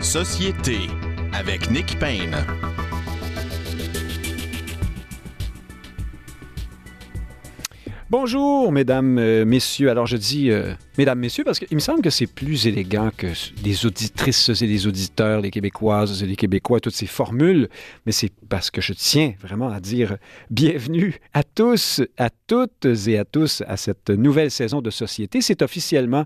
Société avec Nick Payne. Bonjour, mesdames, euh, messieurs. Alors, je dis euh, mesdames, messieurs parce qu'il me semble que c'est plus élégant que des auditrices et des auditeurs, les Québécoises et les Québécois, toutes ces formules. Mais c'est parce que je tiens vraiment à dire bienvenue à tous, à toutes et à tous à cette nouvelle saison de Société. C'est officiellement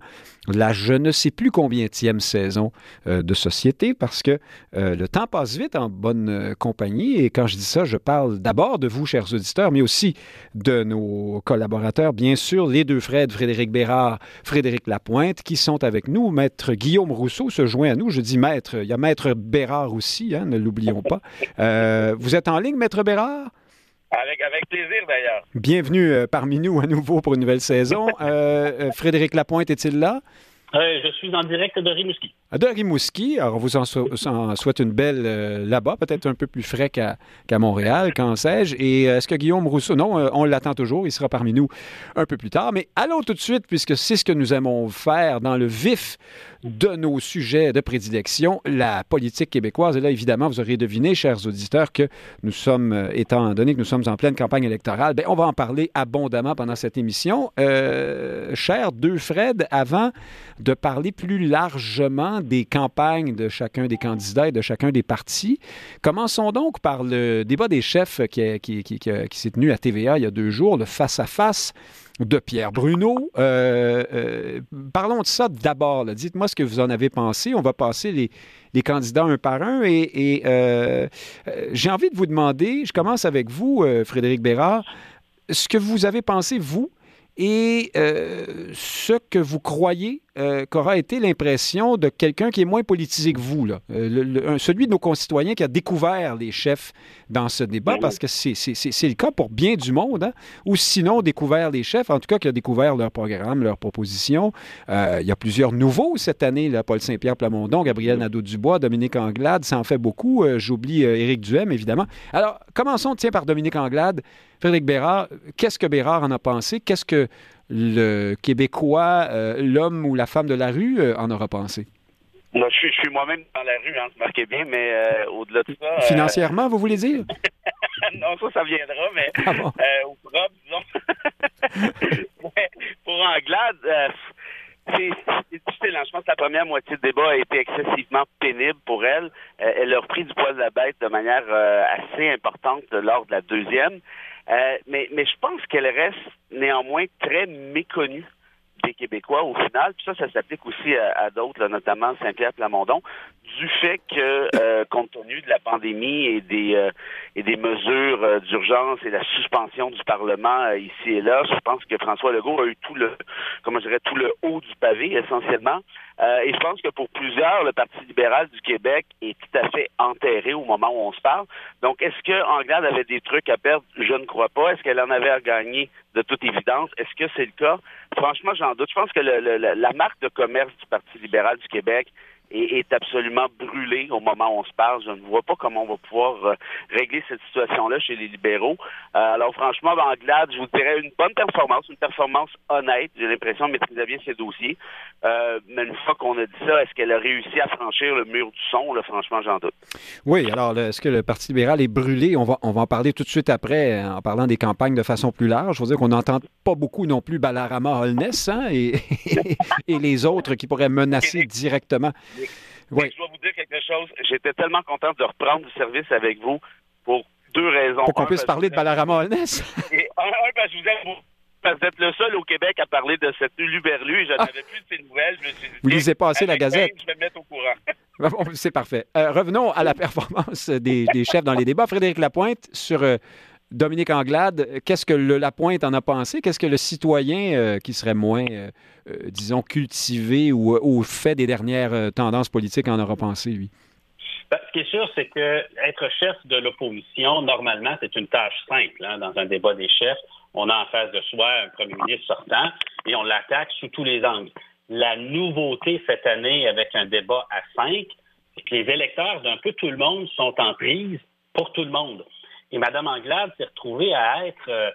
la je ne sais plus combienième saison euh, de Société parce que le temps passe vite en bonne compagnie. Et quand je dis ça, je parle d'abord de vous, chers auditeurs, mais aussi de nos collaborateurs bien sûr, les deux Fred, Frédéric Bérard, Frédéric Lapointe, qui sont avec nous. Maître Guillaume Rousseau se joint à nous. Je dis maître, il y a Maître Bérard aussi, hein, ne l'oublions pas. Euh, vous êtes en ligne, Maître Bérard? Avec, avec plaisir, d'ailleurs. Bienvenue euh, parmi nous à nouveau pour une nouvelle saison. Euh, Frédéric Lapointe est-il là? Je suis en direct de Rimouski. De Rimouski. Alors, on vous en, souhaite une belle euh, là-bas, peut-être un peu plus frais qu'à Montréal, qu'en sais-je. Et euh, est-ce que Guillaume Rousseau, non, euh, on l'attend toujours, il sera parmi nous un peu plus tard. Mais allons tout de suite, puisque c'est ce que nous aimons faire dans le vif de nos sujets de prédilection, la politique québécoise. Et là, évidemment, vous aurez deviné, chers auditeurs, que nous sommes, étant donné que nous sommes en pleine campagne électorale, bien, on va en parler abondamment pendant cette émission. Euh, cher deux Fred, avant de parler plus largement des campagnes de chacun des candidats et de chacun des partis, commençons donc par le débat des chefs qui, s'est tenu à TVA il y a deux jours, le face-à-face. de Pierre Bruno. Euh, euh, parlons de ça d'abord. Dites-moi ce que vous en avez pensé. On va passer les, les candidats un par un. Et, euh, j'ai envie de vous demander, je commence avec vous, Frédéric Bérard, ce que vous avez pensé, vous, et ce que vous croyez euh, qu'aura été l'impression de quelqu'un qui est moins politisé que vous, là. Euh, celui de nos concitoyens qui a découvert les chefs dans ce débat, parce que c'est le cas pour bien du monde, hein, ou sinon découvert les chefs, en tout cas qui a découvert leur programme, leurs propositions. Euh, il y a plusieurs nouveaux cette année, là, Paul Saint-Pierre Plamondon, Gabriel Nadeau-Dubois, Dominique Anglade, ça en fait beaucoup. J'oublie Éric Duhem, évidemment. Alors, commençons, tiens, par Dominique Anglade. Frédéric Bérard, qu'est-ce que Bérard en a pensé? Qu'est-ce que le Québécois, euh, l'homme ou la femme de la rue euh, en aura pensé? je suis, moi-même dans la rue, hein, marquez bien, mais euh, au-delà de ça. Financièrement, vous voulez dire? non, ça, ça viendra, mais ah au propre, disons. pour Anglade, c'est difficile. Je pense que la première moitié du débat a été excessivement pénible pour elle. elle a repris du poil de la bête de manière assez importante lors de la deuxième. Euh, mais, mais je pense qu'elle reste néanmoins très méconnue des Québécois au final. Puis ça, ça s'applique aussi à, d'autres, notamment Saint-Pierre Plamondon, du fait que, euh, compte tenu de la pandémie et des euh, et des mesures d'urgence et la suspension du Parlement ici et là, je pense que François Legault a eu tout le, comment je dirais, tout le haut du pavé essentiellement. Euh, et je pense que pour plusieurs, le Parti libéral du Québec est tout à fait enterré au moment où on se parle. Donc, est-ce que Anglade avait des trucs à perdre? Je ne crois pas. Est-ce qu'elle en avait à gagner? De toute évidence. Est-ce que c'est le cas? Franchement, j'en doute. Je pense que la marque de commerce du Parti libéral du Québec, est, absolument brûlé au moment où on se parle. Je ne vois pas comment on va pouvoir euh, régler cette situation-là chez les libéraux. Euh, alors franchement, Anglade, je vous dirais une bonne performance, une performance honnête. J'ai l'impression de maîtriser bien ses dossiers. Euh, mais une fois qu'on a dit ça, est-ce qu'elle a réussi à franchir le mur du son? Là, franchement, j'en doute. Oui, alors est-ce que le Parti libéral est brûlé? On va, on va en parler tout de suite après en parlant des campagnes de façon plus large. Je veux dire qu'on n'entend pas beaucoup non plus Balarama Holness hein, et, et les autres qui pourraient menacer directement oui. Je dois vous dire quelque chose. J'étais tellement content de reprendre du service avec vous pour deux raisons. Pour qu'on puisse parler de Balarama Holness. Et un, parce que vous êtes parce que vous êtes le seul au Québec à parler de cette Luberlu et je n'avais plus de ces nouvelles. Je me suis dit, vous lisez pas assez la Gazette. je vais me mettre au courant. C'est parfait. Euh, revenons à la performance des, des, chefs dans les débats. Frédéric Lapointe, sur euh, Dominique Anglade, qu'est-ce que le Lapointe en a pensé? Qu'est-ce que le citoyen euh, qui serait moins, euh, euh, disons, cultivé ou au fait des dernières tendances politiques en aura pensé, lui? Ben, ce qui est sûr, c'est que être chef de l'opposition, normalement, c'est une tâche simple. Hein, dans un débat des chefs, on a en face de soi un premier ministre sortant et on l'attaque sous tous les angles. La nouveauté cette année avec un débat à cinq, c'est que les électeurs d'un peu tout le monde sont en prise pour tout le monde. Et Mme Anglade s'est retrouvée à être euh,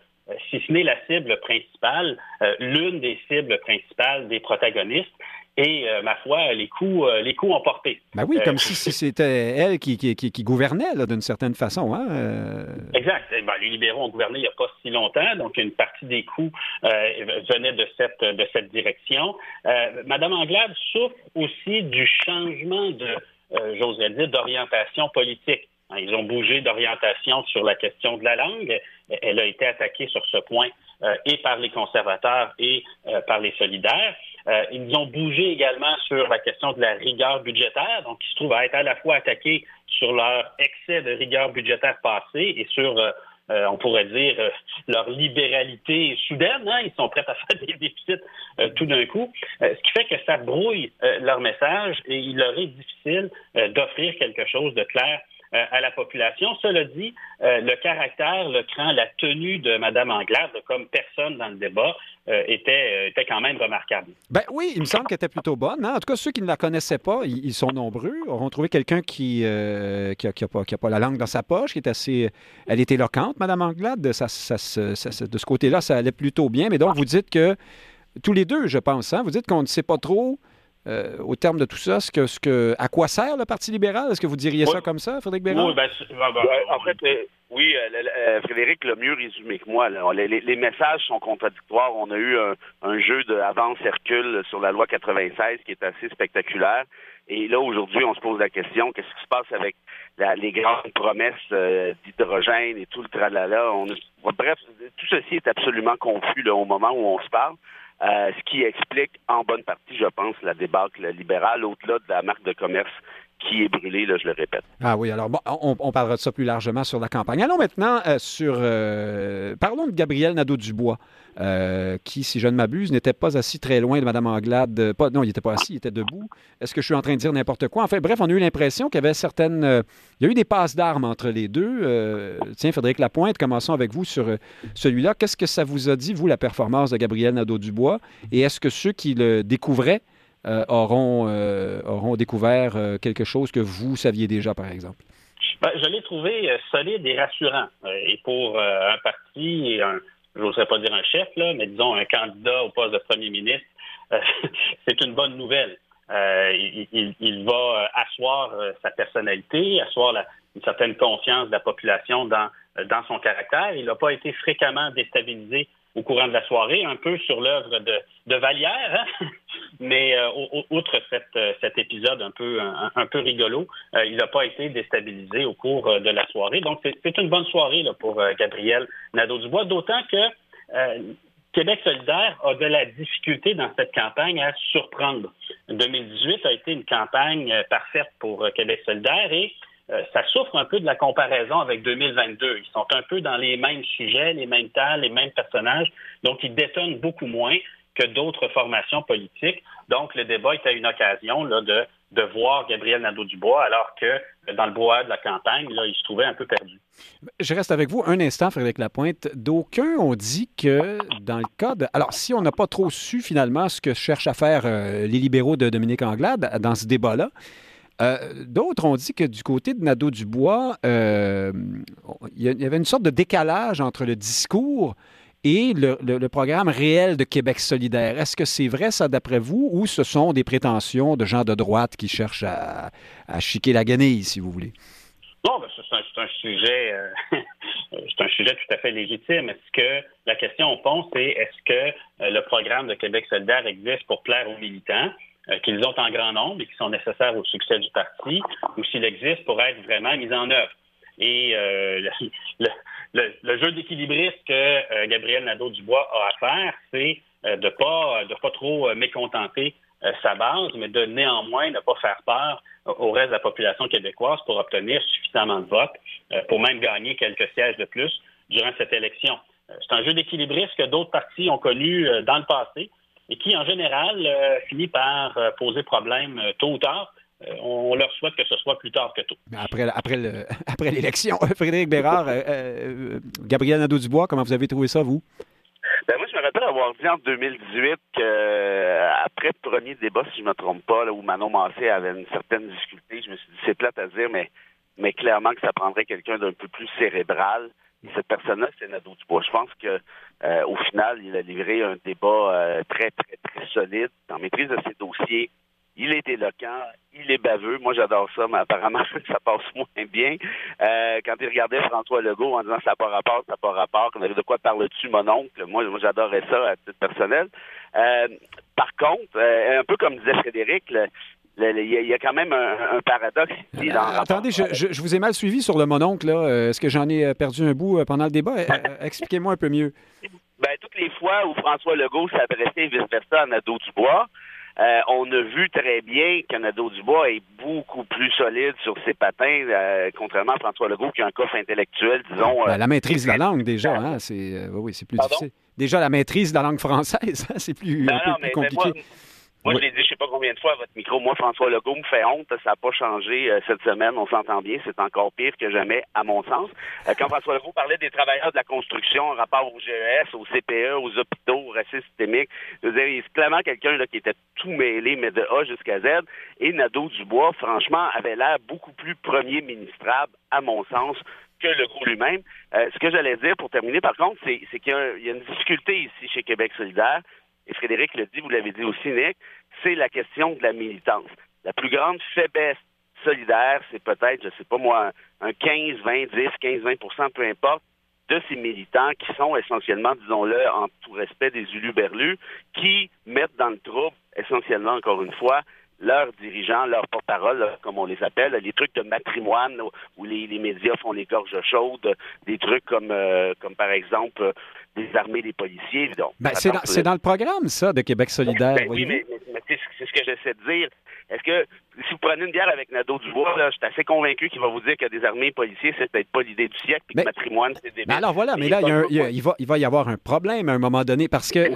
si ce n'est la cible principale, l'une des cibles principales des protagonistes. Et ma foi, les coups, les coups ont porté. Ben oui, comme si c'était elle qui, qui, qui, gouvernait d'une certaine façon. Hein? Exact. Eh ben, les libéraux ont gouverné il n'y a pas si longtemps, donc une partie des coups venait de cette, de cette direction. Madame Anglade souffre aussi du changement de, j'oserais dire, d'orientation politique. Hein, ils ont bougé d'orientation sur la question de la langue. Elle a été attaquée sur ce point euh, et par les conservateurs et euh, par les solidaires. Euh, ils ont bougé également sur la question de la rigueur budgétaire, donc ils se trouvent à être à la fois attaqués sur leur excès de rigueur budgétaire passé et sur, on pourrait dire, leur libéralité soudaine. Hein. Ils sont prêts à faire des déficits tout d'un coup, ce qui fait que ça brouille leur message et il leur est difficile d'offrir quelque chose de clair euh, à la population. Cela dit, euh, le caractère, le cran, la tenue de Mme Anglade, comme personne dans le débat, euh, était, était quand même remarquable. Ben oui, il me semble qu'elle était plutôt bonne. Hein. En tout cas, ceux qui ne la connaissaient pas, ils, sont nombreux, auront trouvé quelqu'un qui n'a qui a, pas, pas, la langue dans sa poche, qui est assez... Elle est éloquente, Mme Anglade. de ce côté-là, ça allait plutôt bien. Mais donc, vous dites que, tous les deux, je pense, hein, vous dites qu'on ne sait pas trop euh, au terme de tout ça, ce que, ce que, à quoi sert le Parti libéral? Est-ce que vous diriez ça comme ça, Frédéric Bérard? Oui, ben, ben, ben, en fait, euh, oui, euh, Frédéric l'a mieux résumé que moi. Les, messages sont contradictoires. On a eu un, jeu d'avance-hercule sur la loi 96 qui est assez spectaculaire. Et là, aujourd'hui, on se pose la question, qu'est-ce qui se passe avec les grandes promesses d'hydrogène et tout le tralala? On, bref, tout ceci est absolument confus au moment où on se parle. Euh, ce qui explique en bonne partie, je pense, la débâcle libérale au-delà de la marque de commerce qui est brûlée, là, je le répète. Ah oui, alors bon, on, parlera de ça plus largement sur la campagne. Allons maintenant euh, sur... Euh, parlons de Gabriel Nadeau-Dubois. Euh, qui, si je ne m'abuse, n'était pas assis très loin de Mme Anglade. Non, il n'était pas assis, il était debout. Est-ce que je suis en train de dire n'importe quoi? Enfin, bref, on a eu l'impression qu'il y avait certaines. Il y a eu des passes d'armes entre les deux. tiens, Frédéric Lapointe, commençons avec vous sur celui-là. Qu'est-ce que ça vous a dit, vous, la performance de Gabriel Nadeau-Dubois? Et est-ce que ceux qui le découvraient auront, auront découvert quelque chose que vous saviez déjà, par exemple? Ben, je l'ai trouvé solide et rassurant. et pour un parti et un je n'oserais pas dire un chef, là, mais disons un candidat au poste de premier ministre, euh, c'est une bonne nouvelle. Euh, il, va euh, asseoir sa personnalité, asseoir une certaine confiance de la population dans, dans son caractère. Il n'a pas été fréquemment déstabilisé au courant de la soirée, un peu sur l'œuvre de, de Vallière, hein? mais outre cet épisode un peu, un, peu rigolo, il n'a pas été déstabilisé au cours de la soirée. Donc, c'est une bonne soirée pour Gabriel Nadeau-Dubois, d'autant que euh, Québec solidaire a de la difficulté dans cette campagne à surprendre. 2018 a été une campagne euh, parfaite pour euh, Québec solidaire et ça souffre un peu de la comparaison avec 2022. Ils sont un peu dans les mêmes sujets, les mêmes tas, les mêmes personnages, donc ils détonnent beaucoup moins que d'autres formations politiques. Donc, le débat était une occasion là, de de voir Gabriel Nadeau-Dubois, alors que dans le bois de la campagne, là, il se trouvait un peu perdu. Je reste avec vous un instant, Frédéric Lapointe. D'aucuns ont dit que dans le cas de... Alors, si on n'a pas trop su finalement ce que cherchent à faire euh, les libéraux de Dominique Anglade dans ce débat-là, euh, D'autres ont dit que du côté de Nadeau-Dubois, euh, il y avait une sorte de décalage entre le discours et le, programme réel de Québec solidaire. Est-ce que c'est vrai, ça, d'après vous, ou ce sont des prétentions de gens de droite qui cherchent à, chiquer la guenille, si vous voulez? Non, ben, c'est un, sujet, euh, c'est un sujet tout à fait légitime. Est-ce que la question on pense, c'est est-ce que le programme de Québec solidaire existe pour plaire aux militants? Euh, qu'ils ont en grand nombre et qui sont nécessaires au succès du parti, ou s'il existe pour être vraiment mis en œuvre. Et le, le, jeu d'équilibriste que euh, Gabriel Nadeau-Dubois a à faire, c'est euh, de pas de pas trop euh, mécontenter sa base, mais de néanmoins ne pas faire peur au reste de la population québécoise pour obtenir suffisamment de votes, pour même gagner quelques sièges de plus durant cette élection. C'est un jeu d'équilibriste que d'autres partis ont connu dans le passé et qui, en général, finit par poser problème tôt ou tard euh, on leur souhaite que ce soit plus tard que tôt. Après, après, après l'élection, Frédéric Bérard, euh, euh, Gabriel Nadeau-Dubois, comment vous avez trouvé ça, vous? Ben moi, je me rappelle avoir dit en 2018 qu'après le premier débat, si je ne me trompe pas, où Manon Massé avait une certaine difficulté, je me suis dit, c'est plate à dire, mais, mais clairement que ça prendrait quelqu'un d'un peu plus cérébral cette personne-là, c'est Nadeau-Dubois. Je pense que au final, il a livré un débat très, très, très solide en maîtrise de ses dossiers. Il est éloquent, il est baveux. Moi, j'adore ça, mais apparemment, ça passe moins bien. quand il regardait François Legault en disant ça n'a pas rapport, ça n'a pas rapport, qu'on avait de quoi parler dessus, mon oncle, moi, moi j'adorais ça à titre personnel. par contre, un peu comme disait Frédéric, il y, a quand même un, paradoxe ici dans euh, Attendez, je, vous ai mal suivi sur le mononcle. Euh, est-ce que j'en ai euh, perdu un bout pendant le débat? Expliquez-moi un peu mieux. Ben, toutes les fois où François Legault s'adressait vice-versa à Nadeau-Dubois, on a vu très bien que Nadeau-Dubois est beaucoup plus solide sur ses patins, contrairement à François Legault qui a un coffre intellectuel, disons. Ben, la maîtrise de la langue, déjà, hein, c'est oui, c'est plus difficile. Déjà, la maîtrise de la langue française, hein, c'est plus, un peu plus compliqué. Moi, je l'ai dit, je sais pas combien de fois à votre micro. Moi, François Legault me fait honte. Ça n'a pas changé euh, cette semaine. On s'entend bien. C'est encore pire que jamais, à mon sens. Euh, quand François Legault parlait des travailleurs de la construction en rapport au GES, au CPE, aux hôpitaux, au racisme systémique, je veux dire, il clairement quelqu'un qui était tout mêlé, mais de A jusqu'à Z. Et Nadeau Dubois, franchement, avait l'air beaucoup plus premier ministrable, à mon sens, que Legault lui-même. Euh, ce que j'allais dire pour terminer, par contre, c'est qu'il y, y, a une difficulté ici chez Québec solidaire et Frédéric le dit, vous l'avez dit aussi, Nick, c'est la question de la militance. La plus grande faiblesse solidaire, c'est peut-être, je sais pas moi, un 15, 20, 10, 15, 20% peu importe, de ces militants qui sont essentiellement, disons-le, en tout respect des uluberlus, qui mettent dans le trouble, essentiellement, encore une fois, leurs dirigeants, leurs porte-parole, comme on les appelle, les trucs de matrimoine où les, médias font les gorges chaudes, des trucs comme, euh, comme par exemple désarmer les policiers. Ben, c'est dans, le programme, ça, de Québec solidaire. Ben oui, mais, c'est ce que j'essaie de dire. Est-ce que si vous prenez une bière avec Nadeau Dubois, là, je suis assez convaincu qu'il va vous dire que désarmer les policiers, c'est peut-être pas l'idée du siècle, et que le matrimoine, c'est des. alors voilà, mais là, il, va, il va y avoir un problème à un moment donné parce que.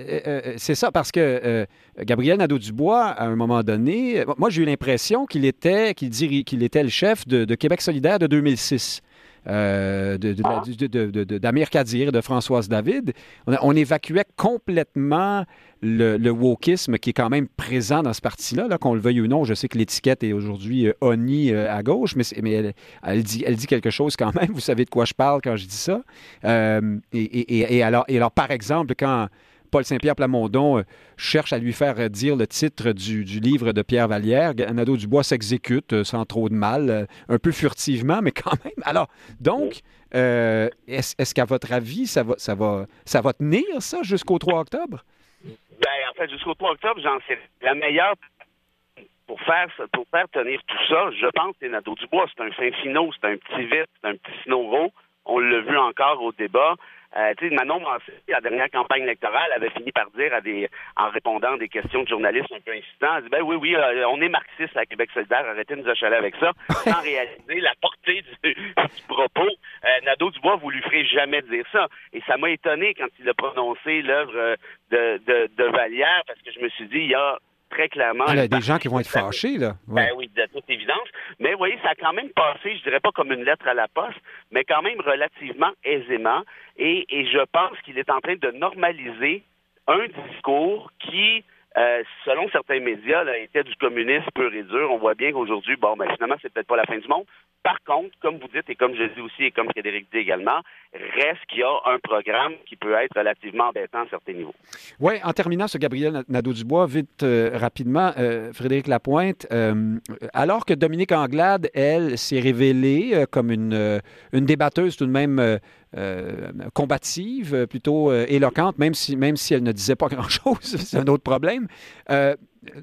Euh, euh, euh, c'est ça, parce que Gabriel Nadeau-Dubois, à un moment donné, moi j'ai eu l'impression qu'il était, qu'il était le chef de Québec solidaire de 2006 euh, d'Amir de, Kadir et de Françoise David, on, évacuait complètement le, wokisme qui est quand même présent dans ce parti-là, -là, qu'on le veuille ou non. Je sais que l'étiquette est aujourd'hui euh, ONI euh, à gauche, mais, mais elle, dit, elle dit quelque chose quand même. Vous savez de quoi je parle quand je dis ça. Euh, et, et, alors, et alors, par exemple, quand Paul Saint-Pierre Plamondon euh, cherche à lui faire euh, dire le titre du, livre de Pierre Vallière. Nadeau Dubois s'exécute euh, sans trop de mal, un peu furtivement, mais quand même. Alors, donc, est-ce qu'à votre avis, ça va, ça va, ça va tenir, ça, jusqu'au 3 octobre? Ben, en fait, jusqu'au 3 octobre, j'en sais la meilleure pour faire, pour faire tenir tout ça, je pense que Nadeau Dubois. C'est un fin finot, c'est un petit vite, c'est un petit snoro. On l'a vu encore au débat. Euh, tu sais, Manon Massé, la dernière campagne électorale, avait fini par dire à des, en répondant à des questions de journalistes un peu elle dit, ben oui, oui, euh, on est marxiste à Québec solidaire, arrêtez de nous achaler avec ça, sans réaliser la portée du, propos. Euh, Nadeau Dubois, vous lui ferez jamais dire ça. Et ça m'a étonné quand il a prononcé l'œuvre euh, de, de, de Vallière, parce que je me suis dit, il y a très clairement. Il y a des gens qui vont être fâchés, là. Ben oui, de toute évidence. Mais vous voyez, ça a quand même passé, je dirais pas comme une lettre à la poste, mais quand même relativement aisément. Et, et je pense qu'il est en train de normaliser un discours qui euh, selon certains médias, là, était du communisme pur et dur. On voit bien qu'aujourd'hui, bon, ben, finalement, c'est peut-être pas la fin du monde. Par contre, comme vous dites, et comme je dis aussi, et comme Frédéric dit également, reste qu'il y a un programme qui peut être relativement embêtant à certains niveaux. Oui, en terminant ce Gabriel Nadeau-Dubois, vite, euh, rapidement, euh, Frédéric Lapointe, alors que Dominique Anglade, elle, s'est révélée comme une, une débatteuse tout de même euh, combative, euh, plutôt euh, éloquente, même si, même si elle ne disait pas grand-chose, c'est un autre problème.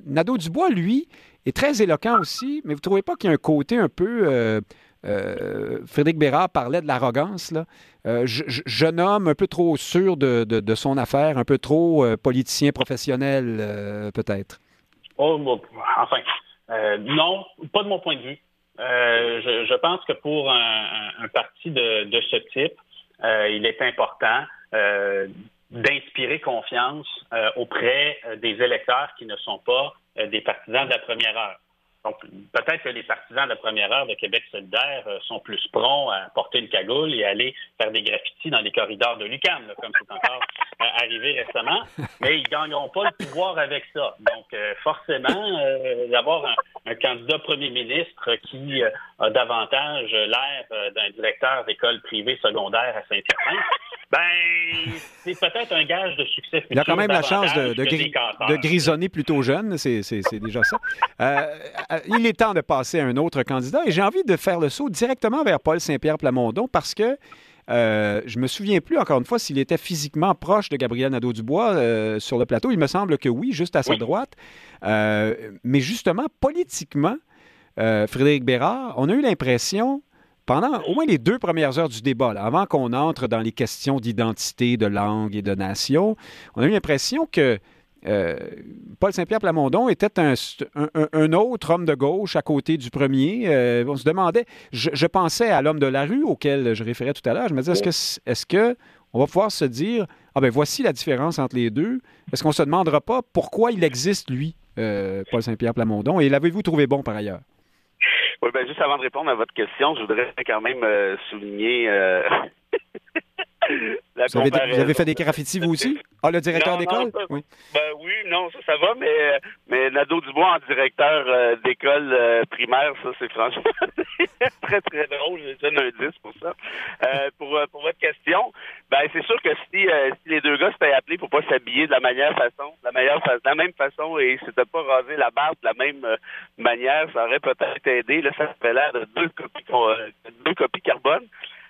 Nadeau Dubois, lui, est très éloquent aussi, mais vous ne trouvez pas qu'il y a un côté un peu... Frédéric Bérard parlait de l'arrogance, là. jeune homme un peu trop sûr de, son affaire, un peu trop politicien professionnel, peut-être. Oh, enfin, non, pas de mon point de vue. Je, pense que pour un, parti de, de, ce type, euh, il est important euh, d'inspirer confiance euh, auprès des électeurs qui ne sont pas des partisans de la première heure. Donc, peut-être que les partisans de la première heure de Québec solidaire sont plus prompts à porter une cagoule et aller faire des graffitis dans les corridors de l'UQAM, comme c'est encore arrivé récemment, mais ils ne gagneront pas le pouvoir avec ça. Donc, forcément, d'avoir un candidat premier ministre qui a davantage l'air d'un directeur d'école privée secondaire à Saint-Hyacinthe, ben, c'est peut-être un gage de succès. Il a quand même la chance de, de, grisonner plutôt jeune, c'est déjà ça. il est temps de passer à un autre candidat et j'ai envie de faire le saut directement vers Paul Saint-Pierre Plamondon parce que euh, je me souviens plus, encore une fois, s'il était physiquement proche de Gabriel Nadeau-Dubois euh, sur le plateau. Il me semble que oui, juste à sa droite. Euh, mais justement, politiquement, euh, Frédéric Bérard, on a eu l'impression, pendant au moins les deux premières heures du débat, avant qu'on entre dans les questions d'identité, de langue et de nation, on a eu l'impression que euh, Paul Saint-Pierre Plamondon était un, autre homme de gauche à côté du premier. Euh, on se demandait, je, pensais à l'homme de la rue auquel je référais tout à l'heure. Je me disais, est-ce que, est-ce que on va pouvoir se dire, ah ben voici la différence entre les deux. Est-ce qu'on se demandera pas pourquoi il existe lui, euh, Paul Saint-Pierre Plamondon, et l'avez-vous trouvé bon par ailleurs? Oui, ben juste avant de répondre à votre question, je voudrais quand même souligner vous, avez, fait des graffitis, vous aussi? Ah, le directeur d'école? Oui. Ben oui, non, ça, ça va, mais, mais Nadeau Dubois en directeur euh, d'école euh, primaire, ça, c'est franchement très, très drôle. J'ai donne un 10 pour ça. Euh, pour, pour votre question, ben c'est sûr que si, si les deux gars s'étaient appelés pour pas s'habiller de la manière façon, de la meilleure de la même façon et s'étaient pas rasé la barbe de la même manière, ça aurait peut-être aidé. Là, ça fait l'air de deux copies, deux copies carbone.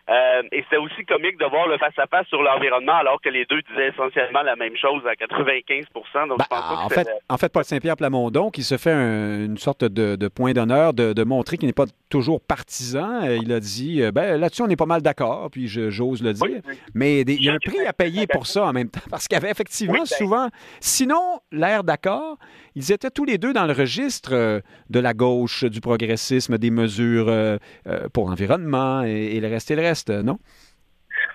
Euh, et c'est aussi comique de voir le face-à-face sur l'environnement alors que les deux disaient essentiellement la même chose à 95 Donc, ben, en, fait, en fait, Paul Saint-Pierre Plamondon, qui se fait une sorte de, point d'honneur de, montrer qu'il n'est pas toujours partisan, euh, il a dit euh, ben, là-dessus, on est pas mal d'accord, puis j'ose le dire. Mais il y a un prix à payer pour ça en même temps, parce qu'il y avait effectivement ben. souvent, sinon, l'air d'accord, ils étaient tous les deux dans le registre de la gauche, du progressisme, des mesures pour l'environnement et, le reste. Et le reste, non?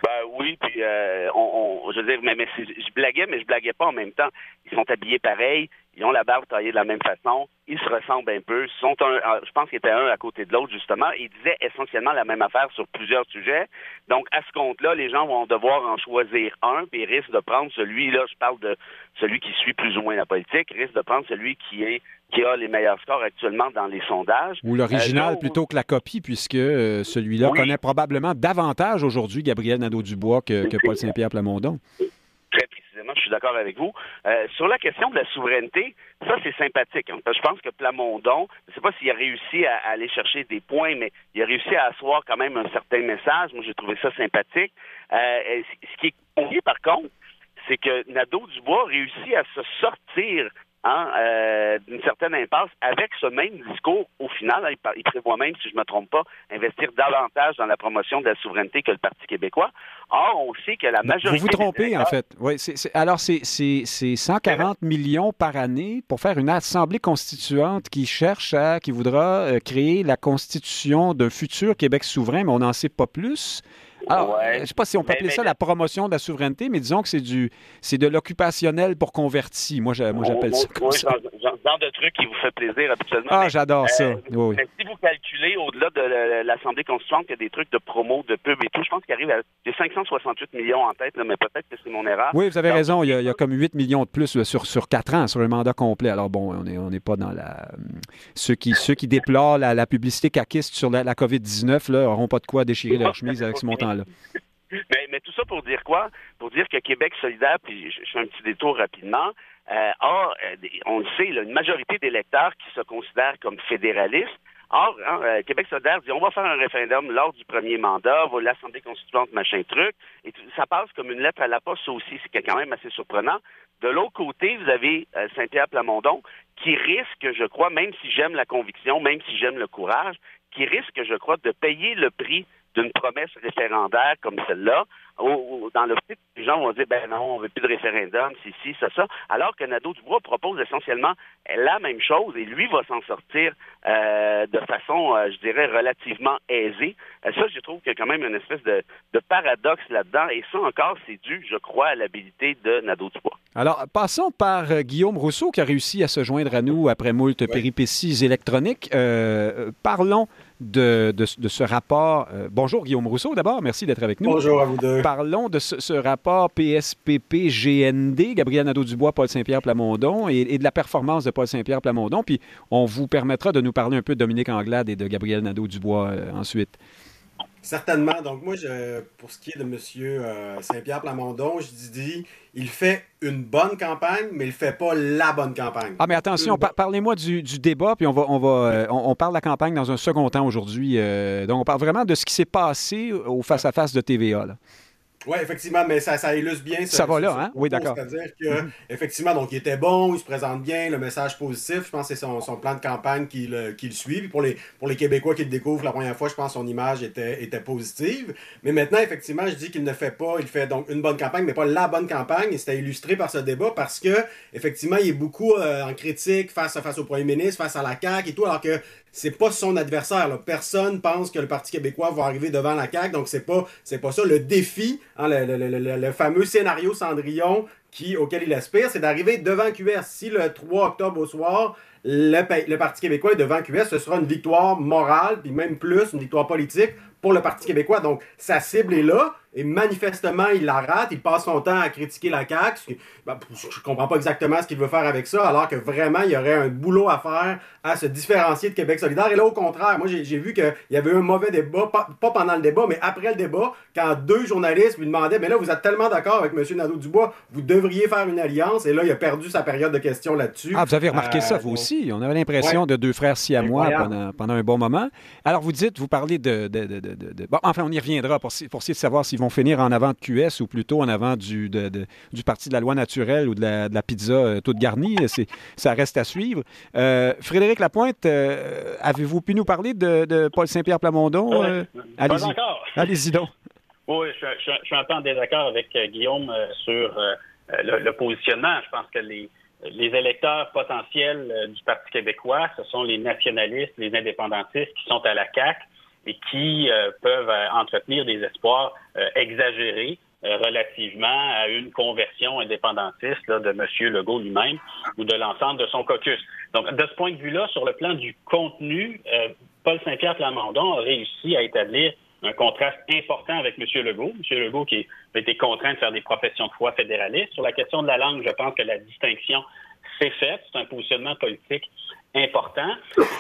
Ben oui, puis on, je veux dire, mais, mais je blaguais, mais je blaguais pas en même temps. Ils sont habillés pareil, ils ont la barbe taillée de la même façon, ils se ressemblent un peu. Sont un, je pense qu'ils étaient un à côté de l'autre, justement. Ils disaient essentiellement la même affaire sur plusieurs sujets. Donc, à ce compte-là, les gens vont devoir en choisir un, puis ils risquent de prendre celui-là, je parle de celui qui suit plus ou moins la politique, risque de prendre celui qui est qui a les meilleurs scores actuellement dans les sondages. Ou l'original euh, plutôt que la copie, puisque euh, celui-là connaît probablement davantage aujourd'hui Gabriel Nadeau-Dubois que, que Paul Saint-Pierre Plamondon je suis d'accord avec vous. Euh, sur la question de la souveraineté, ça, c'est sympathique. Je pense que Plamondon, je ne sais pas s'il a réussi à, aller chercher des points, mais il a réussi à asseoir quand même un certain message. Moi, j'ai trouvé ça sympathique. Euh, ce qui est convié, par contre, c'est que Nadeau-Dubois réussit à se sortir Hein, euh, d'une certaine impasse avec ce même discours. Au final, il, prévoit même, si je ne me trompe pas, investir davantage dans la promotion de la souveraineté que le Parti québécois. Or, on sait que la majorité. Vous vous trompez, en fait. Oui, alors, c'est 140 millions par année pour faire une assemblée constituante qui cherche à, qui voudra euh, créer la constitution d'un futur Québec souverain, mais on n'en sait pas plus. Alors, je ne sais pas si on peut appeler ça la promotion de la souveraineté, mais disons que c'est du c'est de l'occupationnel pour converti. Moi, j'appelle ça comme ça. Genre, de truc qui vous fait plaisir habituellement. Ah, j'adore ça. Euh, oui, si vous calculez au-delà de l'Assemblée constituante, il y a des trucs de promo, de pub et tout, je pense qu'il arrive à des 568 millions en tête, mais peut-être que c'est mon erreur. Oui, vous avez raison. Il y, a, comme 8 millions de plus sur, sur 4 ans, sur un mandat complet. Alors bon, on n'est on est pas dans la... Ceux qui, ceux qui déplorent la, publicité caquiste sur la, la COVID-19 n'auront pas de quoi déchirer leur chemise avec ce montant Mais, tout ça pour dire quoi? Pour dire que Québec solidaire, puis je, fais un petit détour rapidement, euh, a, euh, on le sait, une majorité d'électeurs qui se considèrent comme fédéralistes. Or, hein, euh, Québec solidaire dit on va faire un référendum lors du premier mandat, l'Assemblée constituante, machin truc, et ça passe comme une lettre à la poste, aussi, c'est quand même assez surprenant. De l'autre côté, vous avez Saint-Pierre Plamondon qui risque, je crois, même si j'aime la conviction, même si j'aime le courage, qui risque, je crois, de payer le prix d'une promesse référendaire comme celle-là, dans le fait les gens vont dire ben non, on veut plus de référendum, si, si, ça, ça, alors que Nadeau-Dubois propose essentiellement la même chose et lui va s'en sortir euh, de façon, euh, je dirais, relativement aisée. Euh, ça, je trouve qu'il y a quand même une espèce de, de paradoxe là-dedans et ça encore, c'est dû, je crois, à l'habilité de Nadeau-Dubois. Alors, passons par Guillaume Rousseau qui a réussi à se joindre à nous après moult péripéties électroniques. Euh, parlons de, ce rapport. Euh, bonjour Guillaume Rousseau d'abord, merci d'être avec nous. Bonjour à vous deux. Parlons de ce, rapport PSPP-GND, Gabriel Nadeau-Dubois, Paul Saint-Pierre Plamondon, et, de la performance de Paul Saint-Pierre Plamondon. Puis on vous permettra de nous parler un peu de Dominique Anglade et de Gabriel Nadeau-Dubois ensuite. Certainement. Donc, moi, je, pour ce qui est de M. Euh, Saint-Pierre Plamondon, je dis, il fait une bonne campagne, mais il ne fait pas la bonne campagne. Ah, mais attention, parlez-moi du, débat, puis on va, on, va, euh, on, parle de la campagne dans un second temps aujourd'hui. Euh, donc, on parle vraiment de ce qui s'est passé au face-à-face de TVA. Là. Oui, effectivement, mais ça, ça illustre bien. ça va là, hein? Oui, d'accord. C'est-à-dire que, mhm. effectivement, donc, il était bon, il se présente bien, le message positif. Je pense que c'est son, son, plan de campagne qui le, qui le suit. Puis pour les, pour les Québécois qui le découvrent la première fois, je pense que son image était, était positive. Mais maintenant, effectivement, je dis qu'il ne fait pas, il fait donc une bonne campagne, mais pas la bonne campagne. Et c'était illustré par ce débat parce que, effectivement, il est beaucoup euh, en critique face, face au premier ministre, face à la CAQ et tout, alors que c'est pas son adversaire. Là. Personne pense que le Parti québécois va arriver devant la CAQ, donc c'est pas pas ça. Le défi, hein, le, fameux scénario Cendrillon qui, auquel il aspire, c'est d'arriver devant QS. Si le 3 octobre au soir, le, le, Parti québécois est devant QS, ce sera une victoire morale, puis même plus, une victoire politique pour le Parti québécois. Donc, sa cible est là. Et manifestement, il la rate. Il passe son temps à critiquer la CAQ. Ben, je ne comprends pas exactement ce qu'il veut faire avec ça, alors que vraiment, il y aurait un boulot à faire à se différencier de Québec solidaire. Et là, au contraire, moi, j'ai vu qu'il y avait un mauvais débat, pas, pendant le débat, mais après le débat, quand deux journalistes lui demandaient Mais là, vous êtes tellement d'accord avec M. Nadeau-Dubois, vous devriez faire une alliance. Et là, il a perdu sa période de questions là-dessus. Ah, vous avez remarqué ça, vous euh, aussi. On avait l'impression de deux frères si à moi pendant, un bon moment. Alors, vous dites, vous parlez de. bon, enfin, on y reviendra pour, pour essayer de savoir s'ils vont finir en avant de QS ou plutôt en avant du, du Parti de la loi naturelle ou de la, pizza euh, toute garnie. Ça reste à suivre. Euh, Frédéric Lapointe, euh, avez-vous pu nous parler de, Paul Saint-Pierre Plamondon? Allez-y. Allez-y donc. Oui, je, suis un peu en désaccord avec Guillaume sur le, positionnement. Je pense que les, les électeurs potentiels du Parti québécois, ce sont les nationalistes, les indépendantistes qui sont à la CAQ et qui peuvent entretenir des espoirs exagérés euh, relativement à une conversion indépendantiste de M. Legault lui-même ou de l'ensemble de son caucus. Donc, de ce point de vue-là, sur le plan du contenu, euh, Paul Saint-Pierre Plamondon a réussi à établir un contraste important avec M. Legault. M. Legault qui a été contraint de faire des professions de foi fédéralistes. Sur la question de la langue, je pense que la distinction s'est faite. C'est un positionnement politique important.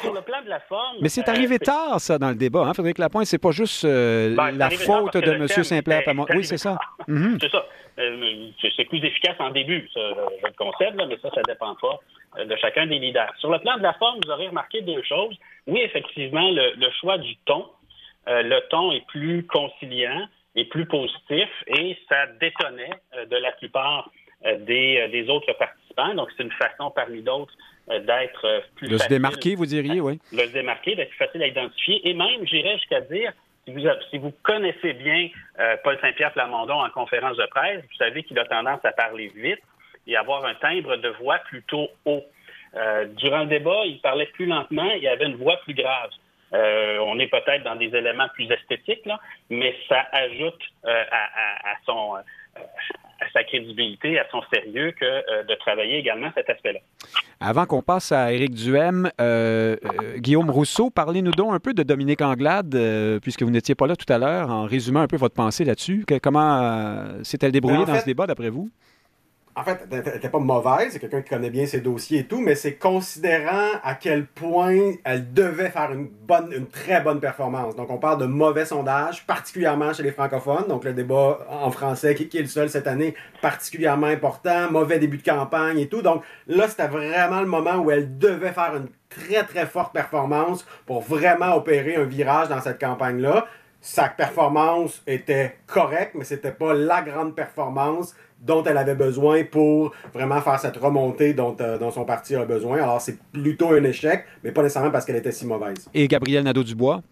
Sur le plan de la forme. Mais c'est arrivé euh, tard, ça, dans le débat, hein, Frédéric Lapointe. C'est pas juste euh, ben, la faute de M. Saint-Pierre Oui, c'est ça. Mhm. C'est ça. Euh, c'est plus efficace en début, ça, je le concède, mais ça, ça dépend pas de chacun des leaders. Sur le plan de la forme, vous aurez remarqué deux choses. Oui, effectivement, le, choix du ton. le ton est plus conciliant et plus positif et ça détonnait de la plupart des, des autres participants. Donc, c'est une façon parmi d'autres d'être euh, plus De se démarquer, vous diriez, oui. De se démarquer, d'être plus facile à identifier. Et même, j'irais jusqu'à dire, si vous, si vous connaissez bien euh, Paul Saint-Pierre Plamondon en conférence de presse, vous savez qu'il a tendance à parler vite et avoir un timbre de voix plutôt haut. durant le débat, il parlait plus lentement, il avait une voix plus grave. on est peut-être dans des éléments plus esthétiques, là, mais ça ajoute à, son, à sa crédibilité, à son sérieux, que euh, de travailler également cet aspect-là. Avant qu'on passe à Éric Duhem, euh, euh, Guillaume Rousseau, parlez-nous donc un peu de Dominique Anglade, puisque vous n'étiez pas là tout à l'heure, en résumant un peu votre pensée là-dessus. comment s'est-elle débrouillée ben, dans ce débat, d'après vous? En fait, elle n'était pas mauvaise, c'est quelqu'un qui connaît bien ses dossiers et tout, mais c'est considérant à quel point elle devait faire une bonne, une très bonne performance. Donc, on parle de mauvais sondage, particulièrement chez les francophones. Donc, le débat en français, qui, est le seul cette année, particulièrement important, mauvais début de campagne et tout. Donc, là, c'était vraiment le moment où elle devait faire une très, très forte performance pour vraiment opérer un virage dans cette campagne-là. Sa performance était correcte, mais c'était pas la grande performance dont elle avait besoin pour vraiment faire cette remontée dont, euh, son parti a besoin. Alors, c'est plutôt un échec, mais pas nécessairement parce qu'elle était si mauvaise. Et Gabriel Nadeau-Dubois?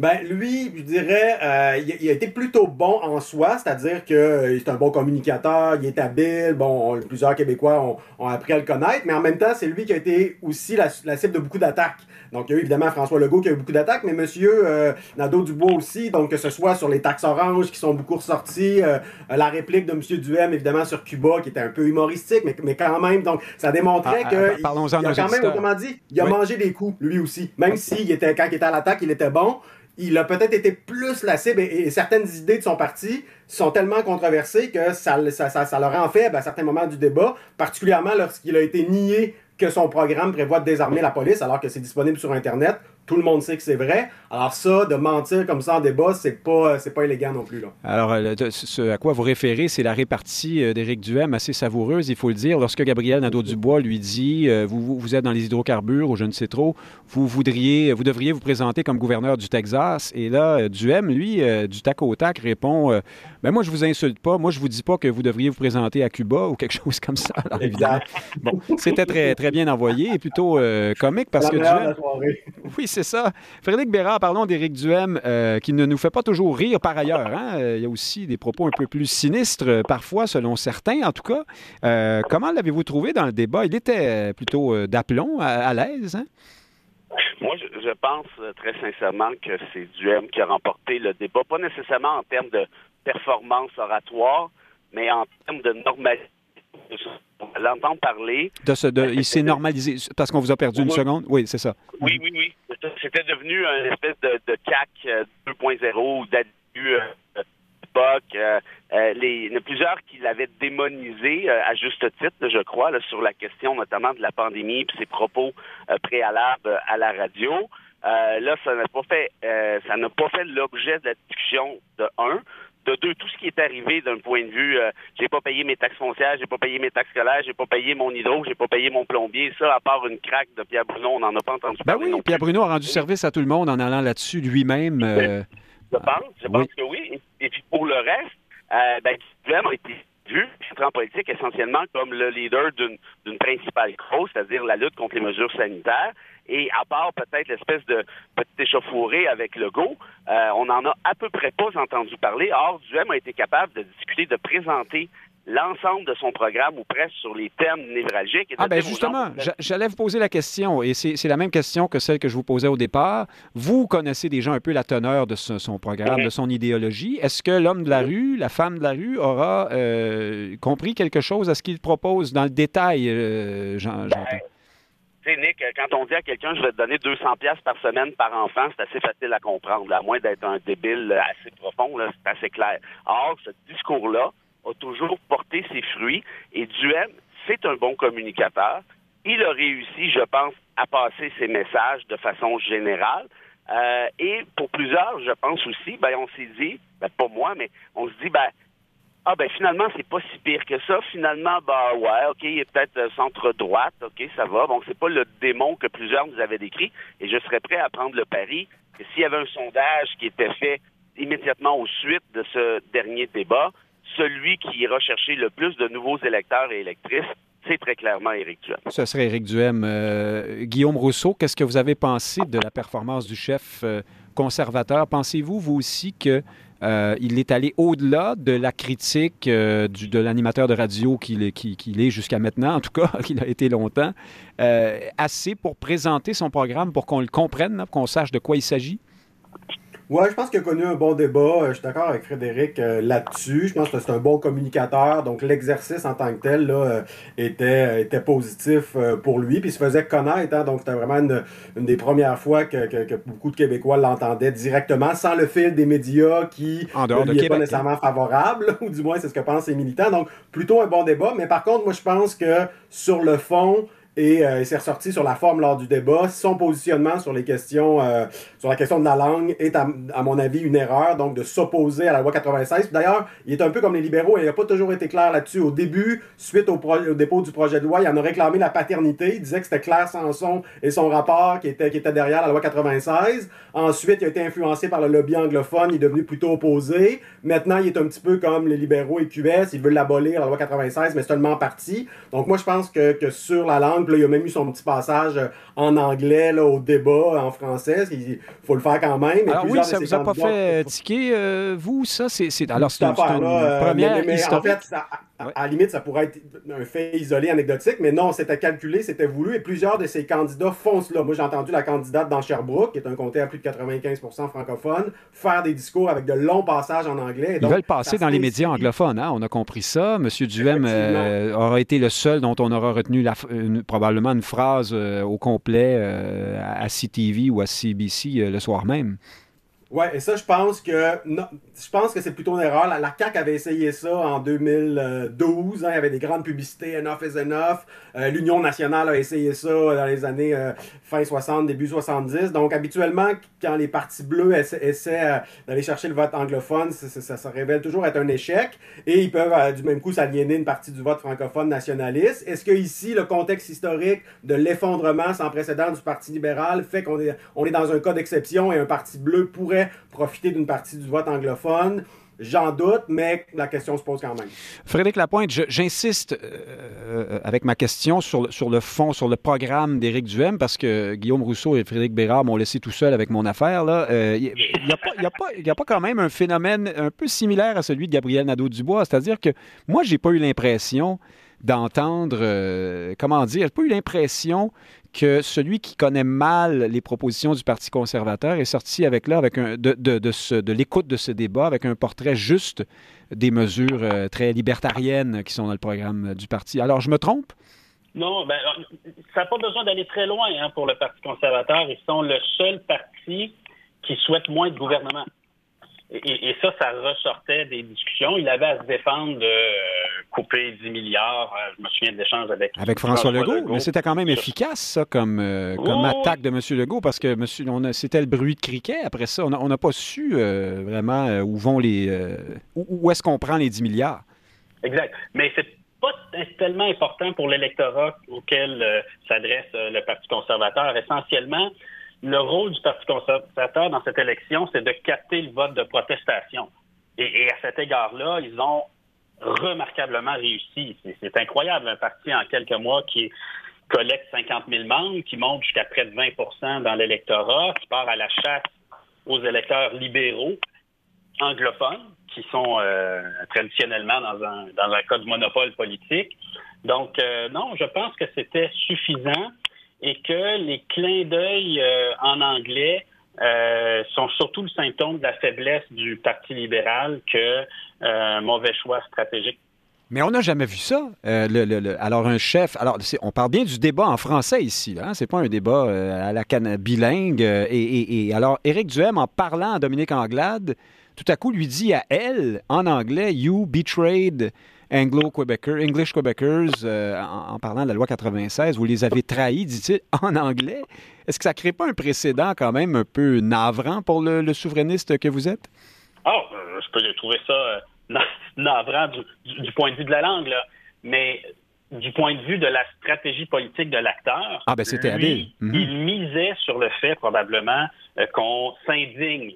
Ben lui, je dirais, euh, il, a été plutôt bon en soi, c'est-à-dire que euh, est un bon communicateur, il est habile. Bon, plusieurs Québécois ont, ont, appris à le connaître, mais en même temps, c'est lui qui a été aussi la, la cible de beaucoup d'attaques. Donc, il y a eu évidemment François Legault qui a eu beaucoup d'attaques, mais Monsieur euh, Nadeau-Dubois aussi, donc que ce soit sur les taxes oranges qui sont beaucoup ressorties, euh, la réplique de Monsieur Duhem, évidemment, sur Cuba, qui était un peu humoristique, mais, mais quand même, donc, ça démontrait ah, que... Parlons-en il, a quand même, autrement dit, il a mangé des coups, lui aussi. Même s'il était, quand il était à l'attaque, il était bon, il a peut-être été plus la cible et, certaines idées de son parti sont tellement controversées que ça, ça, ça, ça leur rend faible à certains moments du débat, particulièrement lorsqu'il a été nié que son programme prévoit de désarmer la police alors que c'est disponible sur Internet. Tout le monde sait que c'est vrai. Alors ça, de mentir comme ça en débat, c'est pas, pas élégant non plus. Alors, euh, ce à quoi vous référez, c'est la répartie euh, d'Éric Duhem assez savoureuse, il faut le dire. Lorsque Gabriel Nadeau-Dubois lui dit euh, vous, vous, êtes dans les hydrocarbures ou je ne sais trop, vous, voudriez, vous devriez vous présenter comme gouverneur du Texas. Et là, Duhem, lui, du tac au tac, répond ben moi, je vous insulte pas. Moi, je vous dis pas que vous devriez vous présenter à Cuba ou quelque chose comme ça. Alors, évidemment. Bon, c'était très, très bien envoyé et plutôt comique parce que Duhem. Oui, c'est ça. Frédéric Bérard, parlons d'Éric Duhem, euh, qui ne nous fait pas toujours rire par ailleurs. Hein. Euh, il y a aussi des propos un peu plus sinistres, euh, parfois, selon certains, en tout cas. comment l'avez-vous trouvé dans le débat? Il était plutôt d'aplomb, à, l'aise. Hein? Moi, je, pense très sincèrement que c'est Duhem qui a remporté le débat, pas nécessairement en termes de performance oratoire, mais en termes de normalité l'entendre parler. il s'est normalisé parce qu'on vous a perdu une seconde? Oui, c'est ça. Oui, oui, oui. C'était devenu une espèce de, CAC 2.0 euh, ou d'addu euh, euh, euh, les, il y en a plusieurs qui l'avaient démonisé à juste titre, je crois, sur la question notamment de la pandémie et ses propos préalables à la radio. là, ça n'a pas fait, ça n'a pas fait l'objet de la discussion de un de deux, tout ce qui est arrivé d'un point de vue, euh, j'ai pas payé mes taxes foncières, j'ai pas payé mes taxes scolaires, j'ai pas payé mon hydro, j'ai pas payé mon plombier, ça, à part une craque de Pierre Bruno, on n'en a pas entendu ben parler. oui, Pierre Bruno a rendu service à tout le monde en allant là-dessus lui-même. Euh, je pense, je pense que oui. Et puis pour le reste, euh, ben, a été vu, en politique, essentiellement comme le leader d'une principale cause, c'est-à-dire la lutte contre les mesures sanitaires. Et à part peut-être l'espèce de petit échauffourée avec le go, euh, on n'en a à peu près pas entendu parler. Or, Duhem a été capable de discuter, de présenter l'ensemble de son programme ou presque sur les thèmes névralgiques. ah, ben justement, j'allais vous poser la question, et c'est la même question que celle que je vous posais au départ. Vous connaissez déjà un peu la teneur de son programme, de son idéologie. Est-ce que l'homme de la rue, la femme de la rue, aura euh, compris quelque chose à ce qu'il propose dans le détail, euh, j'entends? Tu sais, Nick, quand on dit à quelqu'un je vais te donner 200 pièces par semaine par enfant, c'est assez facile à comprendre, à moins d'être un débile assez profond, c'est assez clair. Or, ce discours-là a toujours porté ses fruits et Duhem, c'est un bon communicateur. Il a réussi, je pense, à passer ses messages de façon générale. Euh, et pour plusieurs, je pense aussi, ben, on s'est dit, ben, pas moi, mais on se dit, ben, ah ben finalement, c'est pas si pire que ça. Finalement, bah ouais, ok, il est peut-être euh, centre-droite, ok, ça va. Bon, c'est pas le démon que plusieurs nous avaient décrit. Et je serais prêt à prendre le pari que s'il y avait un sondage qui était fait immédiatement au suite de ce dernier débat, celui qui ira chercher le plus de nouveaux électeurs et électrices, c'est très clairement Éric Duhem. Ce serait Éric Duhem. Euh, Guillaume Rousseau, qu'est-ce que vous avez pensé de la performance du chef euh, conservateur? Pensez-vous, vous aussi, que euh, il est allé au-delà de la critique euh, de l'animateur de radio qu'il est, jusqu'à maintenant, en tout cas, qu'il a été longtemps, euh, assez pour présenter son programme pour qu'on le comprenne, qu'on sache de quoi il s'agit? Ouais, je pense qu'il a connu un bon débat. Euh, je suis d'accord avec Frédéric euh, là-dessus. Je pense que c'est un bon communicateur. Donc, l'exercice en tant que tel là, euh, était, était positif pour lui. Puis, il se faisait connaître. Hein, donc, c'était vraiment une, des premières fois que, que, beaucoup de Québécois l'entendaient directement, sans le fil des médias qui ne pas nécessairement favorable, ou du moins, c'est ce que pensent les militants. Donc, plutôt un bon débat. Mais par contre, moi, je pense que sur le fond, et euh, il s'est ressorti sur la forme lors du débat. Son positionnement sur les questions, euh, sur la question de la langue est, à, mon avis, une erreur, donc de s'opposer à la loi 96. D'ailleurs, il est un peu comme les libéraux, il n'a pas toujours été clair là-dessus. Au début, suite au, dépôt du projet de loi, il en a réclamé la paternité. Il disait que c'était Claire Sanson et son rapport qui était, qui était derrière la loi 96. Ensuite, il a été influencé par le lobby anglophone, il est devenu plutôt opposé. Maintenant, il est un petit peu comme les libéraux et QS, il veut l'abolir, la loi 96, mais seulement en partie. Donc moi, je pense que, que sur la langue, francophone. Puis là, il a même eu son petit passage en anglais là, au débat en français. Il faut le faire quand même. Alors oui, ça vous a pas fait tiquer, vous, ça? C'est, alors, c'est une, première mais, En fait, à, la limite, ça pourrait être un fait isolé, anecdotique, mais non, c'était calculé, c'était voulu, et plusieurs de ces candidats font cela. Moi, j'ai entendu la candidate dans Sherbrooke, qui est un comté à plus de 95% francophone, faire des discours avec de longs passages en anglais. Ils veulent passer dans les médias anglophones, hein? on a compris ça. Monsieur Duhem euh, aura été le seul dont on aura retenu la, probablement une phrase euh, au complet euh, à CTV ou à CBC le soir même. Oui, et ça, je pense que je pense que c'est plutôt une erreur. La, CAQ avait essayé ça en 2012. Hein. il y avait des grandes publicités, Enough is Enough. Euh, L'Union nationale a essayé ça dans les années euh, fin 60, début 70. Donc, habituellement, quand les partis bleus essaient, euh, d'aller chercher le vote anglophone, ça, se révèle toujours être un échec. Et ils peuvent, du même coup, s'aliéner une partie du vote francophone nationaliste. Est-ce que ici, le contexte historique de l'effondrement sans précédent du Parti libéral fait qu'on est, on est dans un cas d'exception et un parti bleu pourrait profiter d'une partie du vote anglophone. J'en doute, mais la question se pose quand même. Frédéric Lapointe, j'insiste euh, avec ma question sur, sur le fond, sur le programme d'Éric Duhem, parce que Guillaume Rousseau et Frédéric Bérard m'ont laissé tout seul avec mon affaire. Il euh, n'y a, a, pas quand même un phénomène un peu similaire à celui de Gabriel Nadeau-Dubois. C'est-à-dire que moi, j'ai pas eu l'impression d'entendre, euh, comment dire, j'ai pas eu l'impression que celui qui connaît mal les propositions du Parti conservateur est sorti avec là, avec de, l'écoute de ce débat, avec un portrait juste des mesures euh, très libertariennes qui sont dans le programme du parti. Alors, je me trompe? Non, ben, ça n'a pas besoin d'aller très loin hein, pour le Parti conservateur. Ils sont le seul parti qui souhaite moins de gouvernement. Et, ça, ça ressortait des discussions. Il avait à se défendre de euh, couper 10 milliards. Euh, je me souviens de l'échange avec, avec François, Legault. Mais c'était quand même efficace, ça, comme, euh, comme attaque de M. Legault, parce que c'était le bruit de criquet. Après ça, on n'a pas su vraiment où vont les. où, est-ce qu'on prend les 10 milliards. Exact. Mais c'est pas tellement important pour l'électorat auquel s'adresse le Parti conservateur. Essentiellement, le rôle du Parti conservateur dans cette élection, c'est de capter le vote de protestation. Et, à cet égard-là, ils ont remarquablement réussi. C'est incroyable, un parti en quelques mois qui collecte 50 000 membres, qui monte jusqu'à près de 20% dans l'électorat, qui part à la chasse aux électeurs libéraux anglophones, qui sont euh, traditionnellement dans un, dans un cas de monopole politique. Donc, euh, non, je pense que c'était suffisant et que les clins d'œil euh, en anglais euh, sont surtout le symptôme de la faiblesse du Parti libéral que euh, mauvais choix stratégique. Mais on n'a jamais vu ça. alors, un chef. Alors, on parle bien du débat en français ici. Hein? C'est pas un débat à la canne bilingue. Et, et, alors, Éric Duhem, en parlant à Dominique Anglade, tout à coup lui dit à elle, en anglais, You betrayed Anglo-Québécois, English Québécois, euh, en, parlant de la loi 96, vous les avez trahis, dit-il, en anglais. Est-ce que ça ne crée pas un précédent quand même un peu navrant pour le, souverainiste que vous êtes? Oh, je peux trouver ça euh, navrant du, point de vue de la langue, là. mais du point de vue de la stratégie politique de l'acteur, ah, ben c'était. Mhm. Il misait sur le fait probablement qu'on s'indigne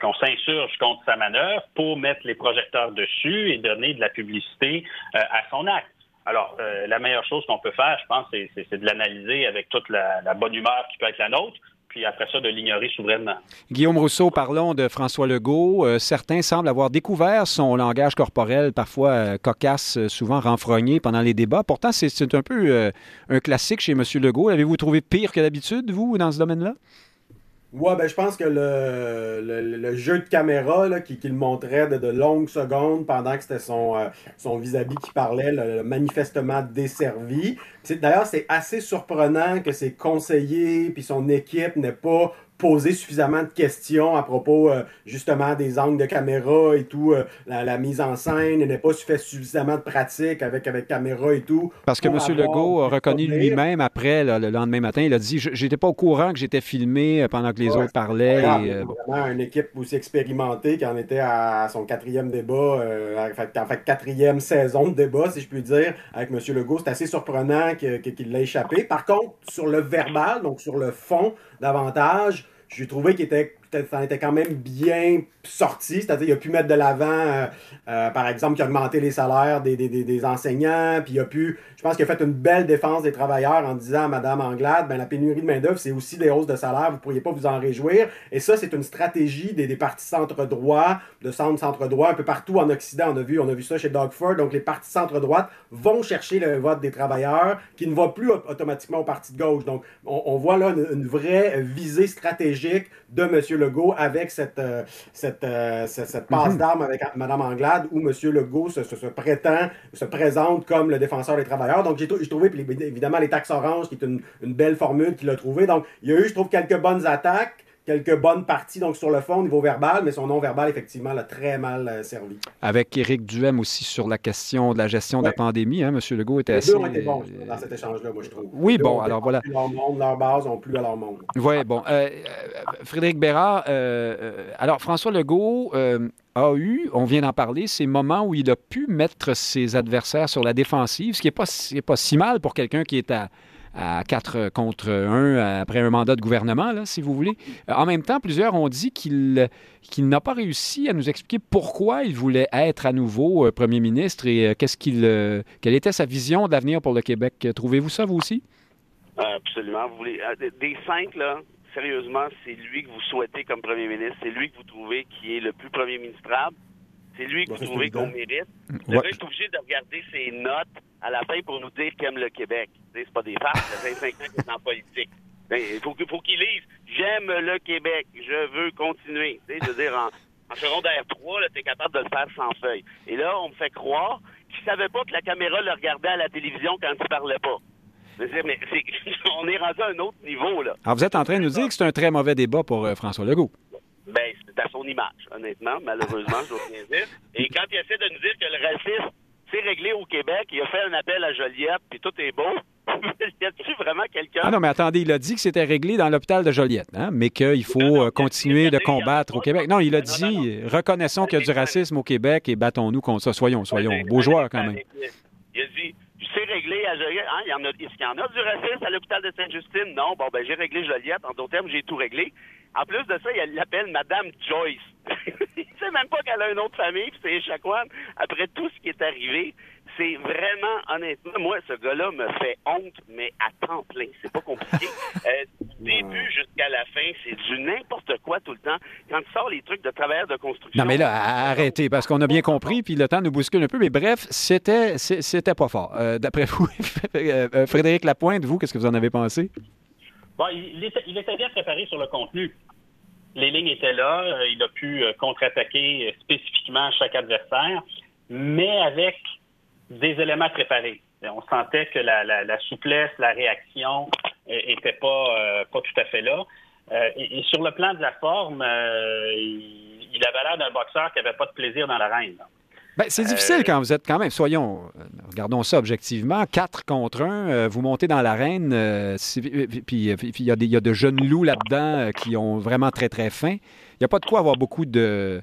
qu'on s'insurge contre sa manœuvre pour mettre les projecteurs dessus et donner de la publicité euh, à son acte. Alors, euh, la meilleure chose qu'on peut faire, je pense, c'est de l'analyser avec toute la, bonne humeur qui peut être la nôtre, puis après ça, de l'ignorer souverainement. Guillaume Rousseau, parlons de François Legault. Euh, certains semblent avoir découvert son langage corporel, parfois cocasse, souvent renfrogné pendant les débats. Pourtant, c'est un peu un classique chez M. Legault. Avez-vous trouvé pire que d'habitude, vous, dans ce domaine-là? Ouais, ben je pense que le, le, jeu de caméra là, qui, qui, le montrait de, de, longues secondes pendant que c'était son, euh, son vis-à-vis qui parlait, le, manifestement desservi. D'ailleurs, c'est assez surprenant que ses conseillers puis son équipe n'aient pas poser suffisamment de questions à propos euh, justement des angles de caméra et tout, euh, la, mise en scène, il n'a pas fait suffisamment de pratique avec, avec caméra et tout. Parce que M. Legault a reconnu lui-même après, le lendemain matin, il a dit J'étais pas au courant que j'étais filmé euh, pendant que les autres parlaient. et, vraiment une équipe aussi expérimentée qui en était à son quatrième débat, en fait quatrième saison de débat, si je puis dire, avec M. Legault. C'est assez surprenant qu'il l'ait échappé. Par contre, sur le verbal, donc sur le fond, davantage, j'ai trouvé qu'il était ça était quand même bien sorti, c'est-à-dire il a pu mettre de l'avant, euh, euh, par exemple, qu'il a augmenté les salaires des, des, des, enseignants, puis il a pu, je pense qu'il a fait une belle défense des travailleurs en disant à Mme Anglade, ben, la pénurie de main-d'œuvre, c'est aussi des hausses de salaire, vous ne pourriez pas vous en réjouir. Et ça, c'est une stratégie des, des partis centre-droit, de centre-centre-droit, un peu partout en Occident. On a vu, on a vu ça chez Doug Ford. Donc, les partis centre-droite vont chercher le vote des travailleurs qui ne va plus automatiquement au parti de gauche. Donc, on, voit là une, vraie visée stratégique de M. Legault avec cette, euh, cette, euh, cette, passe mhm. d'armes avec Mme Anglade où M. Legault se, se, prétend, se présente comme le défenseur des travailleurs. Donc, j'ai trouvé, évidemment, les taxes oranges, qui est une, une belle formule qu'il a trouvée. Donc, il y a eu, je trouve, quelques bonnes attaques quelques bonnes parties donc sur le fond au niveau verbal, mais son nom verbal, effectivement, l'a très mal euh, servi. Avec Éric Duhem aussi sur la question de la gestion de la pandémie, hein, M. Legault était assez... Les deux ont été bons dans cet échange-là, moi, je trouve. Oui, bon, alors voilà. Leur monde, leur base ont plus à leur monde. Oui, bon. Euh, Frédéric Bérard, euh, alors François Legault a eu, on vient d'en parler, ces moments où il a pu mettre ses adversaires sur la défensive, ce qui n'est pas, pas si mal pour quelqu'un qui est à à 4 contre 1 après un mandat de gouvernement, là, si vous voulez. Euh, en même temps, plusieurs ont dit qu'il n'a pas réussi à nous expliquer pourquoi il voulait être à nouveau euh, premier ministre et euh, qu'est-ce qu'il, quelle était sa vision d'avenir pour le Québec. Trouvez-vous ça, vous aussi? Absolument. Vous voulez, des cinq, là, sérieusement, c'est lui que vous souhaitez comme premier ministre. C'est lui que vous trouvez qui est le plus premier ministrable. C'est lui que vous trouvez qu'on mérite. Vous êtes obligé de regarder ses notes à la fin pour nous dire qu'il aime le Québec. C'est pas des farces, ça fait 5 ans qu'il est en politique. Il faut, faut qu'il lise J'aime le Québec, je veux continuer. Tu sais, je veux dire, en, en secondaire 3, tu es capable de le faire sans feuille. Et là, on me fait croire qu'il savait pas que la caméra le regardait à la télévision quand il parlait pas. Mais, on est rendu à un autre niveau, là. Alors, vous êtes en train de nous dire que c'est un très mauvais débat pour euh, François Legault. Ben, c'est à son image, honnêtement, malheureusement, je dois bien dire. Et quand il essaie de nous dire que le racisme c'est réglé au Québec. Il a fait un appel à Joliette, puis tout est beau. y a-t-il vraiment quelqu'un? Ah non, mais attendez, il a dit que c'était réglé dans l'hôpital de Joliette, hein, mais qu'il faut euh, continuer de combattre au Québec. Non, il a dit reconnaissons qu'il y a du racisme au Québec et battons-nous contre ça. Soyons, soyons beaux joueurs quand même. Il a dit c'est réglé à Joliette. Hein, il y en a, est-ce qu'il y en a du racisme à l'hôpital de Sainte-Justine? Non. Bon, ben, j'ai réglé Joliette. En d'autres termes, j'ai tout réglé. En plus de ça, il l'appelle Madame Joyce. il sait même pas qu'elle a une autre famille, puis c'est Échaquan. Après tout ce qui est arrivé, c'est vraiment, honnêtement, moi, ce gars-là me fait honte, mais à temps plein. C'est pas compliqué. Euh, du début jusqu'à la fin, c'est du n'importe quoi tout le temps. Quand tu sors les trucs de travailleurs de construction. Non, mais là, arrêtez, parce qu'on a bien compris, puis le temps nous bouscule un peu. Mais bref, c'était, c'était pas fort. Euh, d'après vous, euh, Frédéric Lapointe, vous, qu'est-ce que vous en avez pensé? Bon, il était, il était bien préparé sur le contenu les lignes étaient là. Il a pu contre-attaquer spécifiquement chaque adversaire, mais avec des éléments préparés. On sentait que la, souplesse, la réaction n'était pas, euh, pas tout à fait là. Euh, et, sur le plan de la forme, euh, il, avait l'air d'un boxeur qui n'avait pas de plaisir dans l'arène. Ben, c'est difficile quand vous êtes quand même, soyons, regardons ça objectivement, quatre contre un, vous montez dans l'arène, puis il y, a y a de jeunes loups là-dedans qui ont vraiment très très faim. Il n'y a pas de quoi avoir beaucoup de,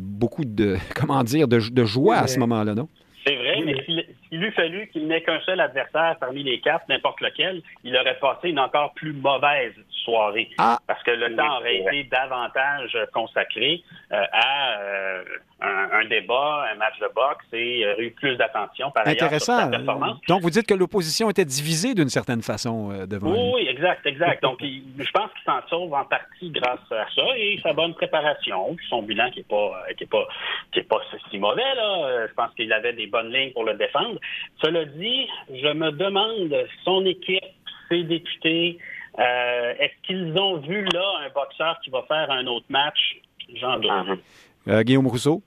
beaucoup de, comment dire, de, de joie à ce moment-là, non? C'est vrai, mais s'il eût fallu qu'il n'ait qu'un seul adversaire parmi les quatre, n'importe lequel, il aurait passé une encore plus mauvaise soirée. Ah. Parce que le temps aurait été davantage consacré euh, à euh, un, débat, un match de boxe et aurait eu plus d'attention par ailleurs Intéressant. Sur sa performance. Donc, vous dites que l'opposition était divisée d'une certaine façon euh, devant oui, lui. Oui, exact, exact. Donc, je pense qu'il s'en sauve en partie grâce à ça et sa bonne préparation, son bilan qui n'est pas, qui est pas, qui est pas si mauvais. Là. Je pense qu'il avait des bonnes lignes pour le défendre. Cela dit, je me demande, son équipe, ses députés, euh, est-ce qu'ils ont vu là un boxeur qui va faire un autre match? J'en doute. Ah, euh, Guillaume Rousseau?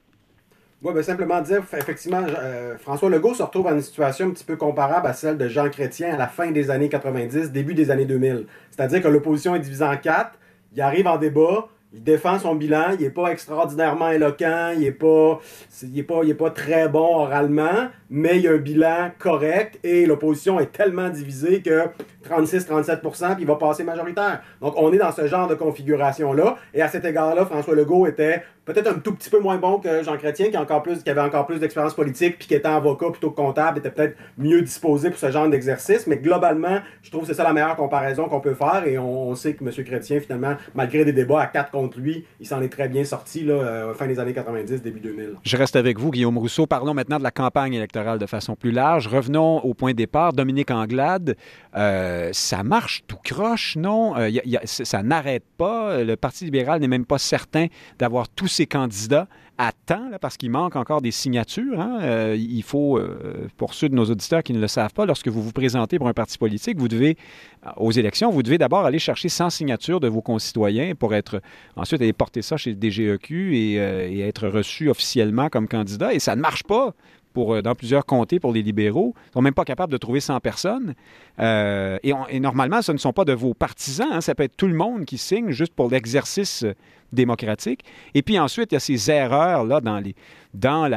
Oui, bien, simplement dire, effectivement, euh, François Legault se retrouve dans une situation un petit peu comparable à celle de Jean Chrétien à la fin des années 90, début des années 2000. C'est-à-dire que l'opposition est divisée en quatre, il arrive en débat, il défend son bilan, il n'est pas extraordinairement éloquent, il n'est pas, il est pas, pas très bon oralement, mais il a un bilan correct et l'opposition est tellement divisée que 36-37% puis il va passer majoritaire. Donc on est dans ce genre de configuration-là et à cet égard-là, François Legault était peut-être un tout petit peu moins bon que Jean Chrétien, qui, avait encore plus d'expérience politique, puis qui était avocat plutôt que comptable, était peut-être mieux disposé pour ce genre d'exercice. Mais globalement, je trouve que c'est ça la meilleure comparaison qu'on peut faire. Et on, sait que M. Chrétien, finalement, malgré des débats à quatre contre lui, il s'en est très bien sorti là, euh, fin des années 90, début 2000. Je reste avec vous, Guillaume Rousseau. Parlons maintenant de la campagne électorale de façon plus large. Revenons au point de départ. Dominique Anglade, euh, ça marche tout croche, non? Euh, ça n'arrête pas. Le Parti libéral n'est même pas certain d'avoir tous ses candidats à temps, parce qu'il manque encore des signatures. Hein. Euh, il faut, euh, pour ceux de nos auditeurs qui ne le savent pas, lorsque vous vous présentez pour un parti politique, vous devez, euh, aux élections, vous devez d'abord aller chercher 100 signatures de vos concitoyens pour être, ensuite aller porter ça chez le DGEQ et être reçu officiellement comme candidat. Et ça ne marche pas euh, dans plusieurs comtés pour les libéraux. Ils ne sont même pas capables de trouver 100 personnes. Euh, et, normalement, ce ne sont pas de vos partisans. Hein. ça peut être tout le monde qui signe juste pour l'exercice euh, démocratique. Et puis ensuite, il y a ces erreurs-là dans,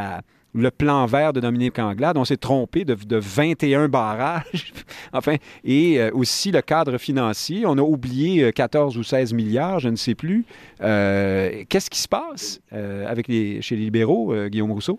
le plan vert de Dominique Anglade. On s'est trompé de, de, 21 barrages. enfin, et aussi le cadre financier. On a oublié 14 ou 16 milliards, je ne sais plus. Qu'est-ce qui se passe chez les libéraux, Guillaume Rousseau?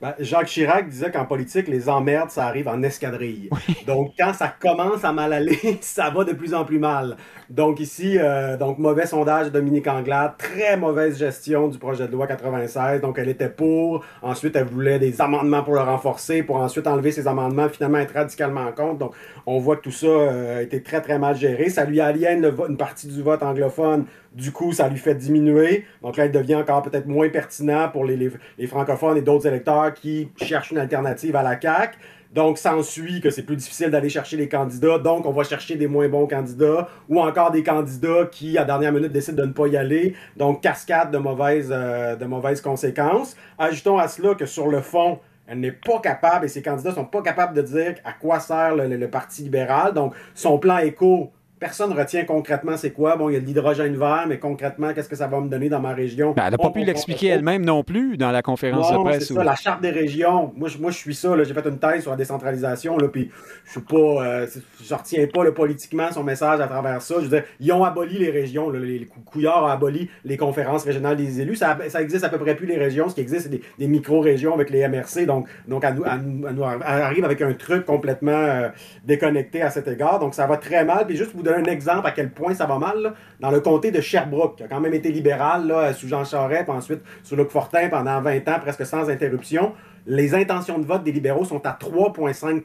Ben, Jacques Chirac disait qu'en politique, les emmerdes, ça arrive en escadrille. Donc, quand ça commence à mal aller, ça va de plus en plus mal. Donc, ici, euh, donc mauvais sondage de Dominique Anglade, très mauvaise gestion du projet de loi 96. Donc, elle était pour. Ensuite, elle voulait des amendements pour le renforcer, pour ensuite enlever ces amendements, finalement être radicalement contre. Donc, on voit que tout ça euh, a été très, très mal géré. Ça lui aliène une partie du vote anglophone du coup, ça lui fait diminuer. Donc là, il devient encore peut-être moins pertinent pour les, francophones et d'autres électeurs qui cherchent une alternative à la CAQ. Donc, s'ensuit que c'est plus difficile d'aller chercher les candidats. Donc, on va chercher des moins bons candidats ou encore des candidats qui, à dernière minute, décident de ne pas y aller. Donc, cascade de mauvaises, euh, conséquences. Ajoutons à cela que sur le fond, elle n'est pas capable et ses candidats sont pas capables de dire à quoi sert le, le Parti libéral. Donc, son plan éco personne retient concrètement c'est quoi. Bon, il y a de l'hydrogène vert, mais concrètement, qu'est-ce que ça va me donner dans ma région? Ben, elle n'a pas pu l'expliquer elle-même non plus dans la conférence de presse. C'est ça, la charte des régions. Moi, je, moi, je suis ça. J'ai fait une thèse sur la décentralisation, là, puis je suis pas, euh, je retiens pas le politiquement son message à travers ça. Je veux dire, ils ont aboli les régions. les Couillards ont aboli les conférences régionales des élus. Ça, ça existe à peu près plus les régions. Ce qui existe, c'est des, micro-régions avec les MRC. Donc, donc elle, nous, arrive avec un truc complètement euh, déconnecté à cet égard. Donc, ça va très mal. Puis juste vous un exemple à quel point ça va mal. Dans le comté de Sherbrooke, qui a quand même été libéral là, sous Jean Charest, puis ensuite sous Luc Fortin pendant 20 ans, presque sans interruption, les intentions de vote des libéraux sont à 3,5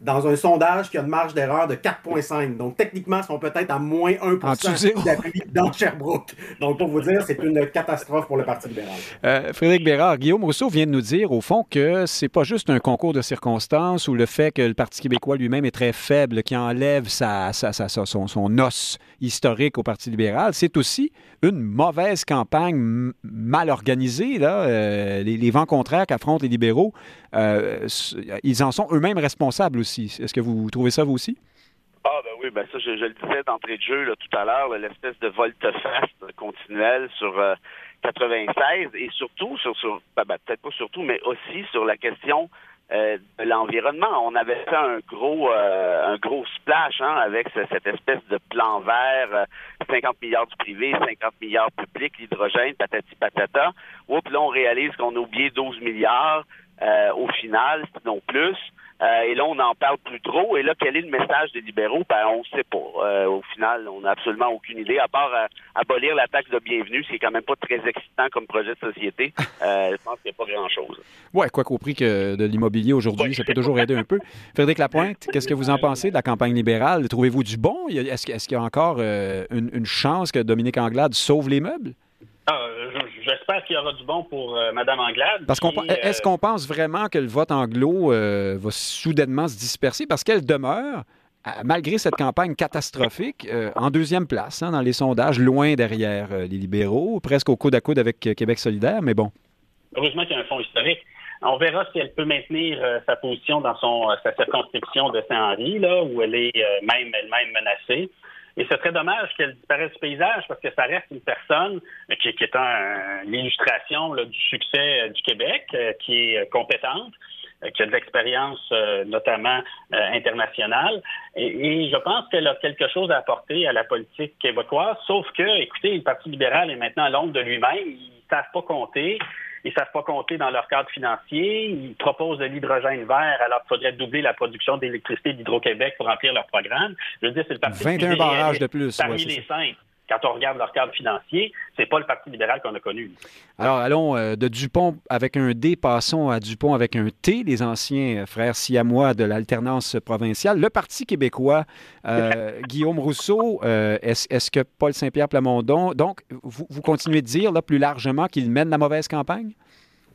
dans un sondage qui a une marge d'erreur de 4,5. Donc, techniquement, ils sont peut-être à moins 1 d'appui dans Sherbrooke. Donc, pour vous dire, c'est une catastrophe pour le Parti libéral. Euh, Frédéric Bérard, Guillaume Rousseau vient de nous dire, au fond, que c'est pas juste un concours de circonstances ou le fait que le Parti québécois lui-même est très faible, qui enlève sa, son, son os historique au Parti libéral. C'est aussi une mauvaise campagne mal organisée. Là. Euh, les, vents contraires qu'affrontent les libéraux, euh, ils en sont eux-mêmes responsables aussi. Est-ce que vous trouvez ça, vous aussi? Ah ben oui, ben ça, je, le disais d'entrée de jeu tout à l'heure, l'espèce de volte-face continuelle sur 96 euh, et surtout, sur, ben, ben, peut-être pas surtout, mais aussi sur la question euh, de l'environnement. On avait fait un gros euh, un gros splash hein, avec cette espèce de plan vert, 50 euh, milliards du privé, 50 milliards public, l'hydrogène, patati patata. Oups, là on réalise qu'on a oublié 12 milliards au final, non plus. Euh, et là, on n'en parle plus trop. Et là, quel est le message des libéraux? Ben, on ne sait pas. Euh, au final, on n'a absolument aucune idée, à part euh, abolir la taxe de bienvenue, ce qui est quand même pas très excitant comme projet de société. je pense qu'il n'y a pas grand-chose. Oui, quoi qu'au prix que de l'immobilier aujourd'hui, ça peut toujours aider un peu. Frédéric Lapointe, qu'est-ce que vous en pensez de la campagne libérale? Trouvez-vous du bon? Est-ce qu'il y a encore une chance que Dominique Anglade sauve les meubles? Ah, j'espère qu'il y aura du bon pour euh, Mme Anglade. Parce qu'on est-ce qu'on pense vraiment que le vote anglo euh, va soudainement se disperser? Parce qu'elle demeure, malgré cette campagne catastrophique, euh, en deuxième place hein, dans les sondages, loin derrière les libéraux, presque au coude à coude avec Québec solidaire, mais bon. Heureusement qu'il y a un fonds historique. On verra si elle peut maintenir sa position dans son, sa circonscription de Saint-Henri, là, où elle est même elle-même menacée. Et c'est très dommage qu'elle disparaisse du paysage parce que ça reste une personne qui, qui est un, l'illustration du succès euh, du Québec, euh, qui est compétente, euh, qui a de l'expérience notamment internationale. Et, je pense qu'elle a quelque chose à apporter à la politique québécoise, sauf que, écoutez, le Parti libéral est maintenant à l'ombre de lui-même. Il, ne savent pas compter. Ils ne savent pas compter dans leur cadre financier. Ils proposent de l'hydrogène vert alors qu'il faudrait doubler la production d'électricité d'Hydro-Québec pour remplir leur programme. Je veux dire, c'est le parti 21 barrages de plus. Parmi les cinq quand on regarde leur cadre financier, c'est pas le Parti libéral qu'on a connu. Alors, allons euh, de Dupont avec un D, passons à Dupont avec un T, les anciens frères siamois de l'alternance provinciale. Le Parti québécois, euh, Guillaume Rousseau, euh, est-ce que Paul Saint-Pierre Plamondon, donc, vous, vous, continuez de dire là, plus largement qu'il mène la mauvaise campagne?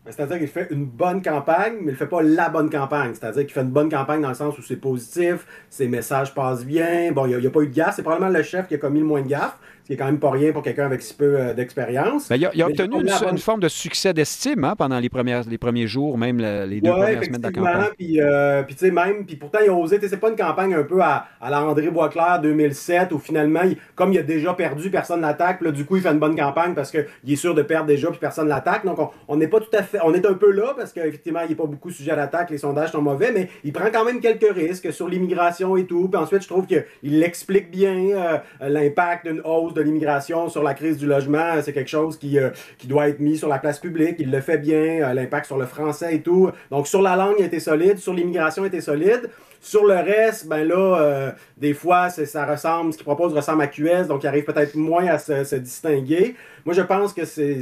Ben, c'est-à-dire qu'il fait une bonne campagne, mais il ne fait pas la bonne campagne. C'est-à-dire qu'il fait une bonne campagne dans le sens où c'est positif, ses messages passent bien. Bon, il n'y a, a, pas eu de gaffe. C'est probablement le chef qui a commis le moins de gaffe qui est quand même pas rien pour quelqu'un avec si peu euh, d'expérience. Ben, il, a, il a obtenu une, forme de succès d'estime hein, pendant les, premières, les premiers jours, même les deux premières semaines de la campagne. Puis, euh, puis tu sais, même, puis pourtant, il a osé, c'est pas une campagne un peu à, à la André Boisclair 2007 où finalement, comme il a déjà perdu, personne l'attaque, du coup, il fait une bonne campagne parce qu'il est sûr de perdre déjà, puis personne l'attaque. Donc, on n'est pas tout à fait, on est un peu là parce qu'effectivement, il n'est pas beaucoup sujet à l'attaque, les sondages sont mauvais, mais il prend quand même quelques risques sur l'immigration et tout. Puis ensuite, je trouve qu'il explique bien euh, l'impact d'une hausse l'immigration sur la crise du logement, c'est quelque chose qui, euh, qui doit être mis sur la place publique. Il le fait bien, euh, l'impact sur le français et tout. Donc, sur la langue, il était solide. Sur l'immigration, il était solide. Sur le reste, ben là, euh, des fois, ça ressemble, ce qu'il propose ressemble à QS, donc il arrive peut-être moins à se, distinguer. Moi, je pense que c'est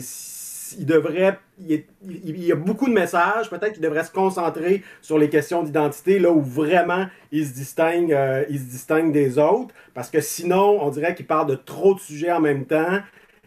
il y a beaucoup de messages. Peut-être qu'il devrait se concentrer sur les questions d'identité, là où vraiment il se distingue, il se distingue des autres. Parce que sinon, on dirait qu'il parle de trop de sujets en même temps.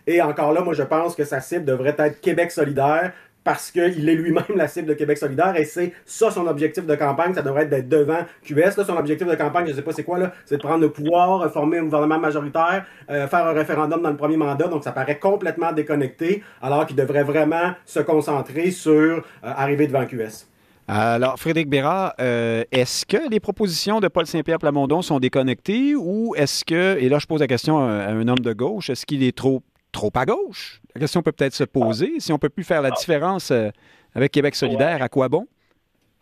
Et encore là, moi, je pense que sa cible devrait être Québec solidaire parce qu'il est lui-même la cible de Québec solidaire et c'est ça son objectif de campagne, ça devrait être d'être devant QS. Là, son objectif de campagne, je ne sais pas c'est quoi, là, c'est de prendre le pouvoir, former un gouvernement majoritaire, euh, faire un référendum dans le premier mandat, donc ça paraît complètement déconnecté, alors qu'il devrait vraiment se concentrer sur euh, arriver devant QS. Alors, Frédéric Bérard, euh, est-ce que les propositions de Paul Saint-Pierre Plamondon sont déconnectées ou est-ce que, et là je pose la question à un homme de gauche, est-ce qu'il est trop, trop à gauche? La question peut peut-être se poser. Si on ne peut plus faire la différence euh, avec Québec solidaire, à quoi bon?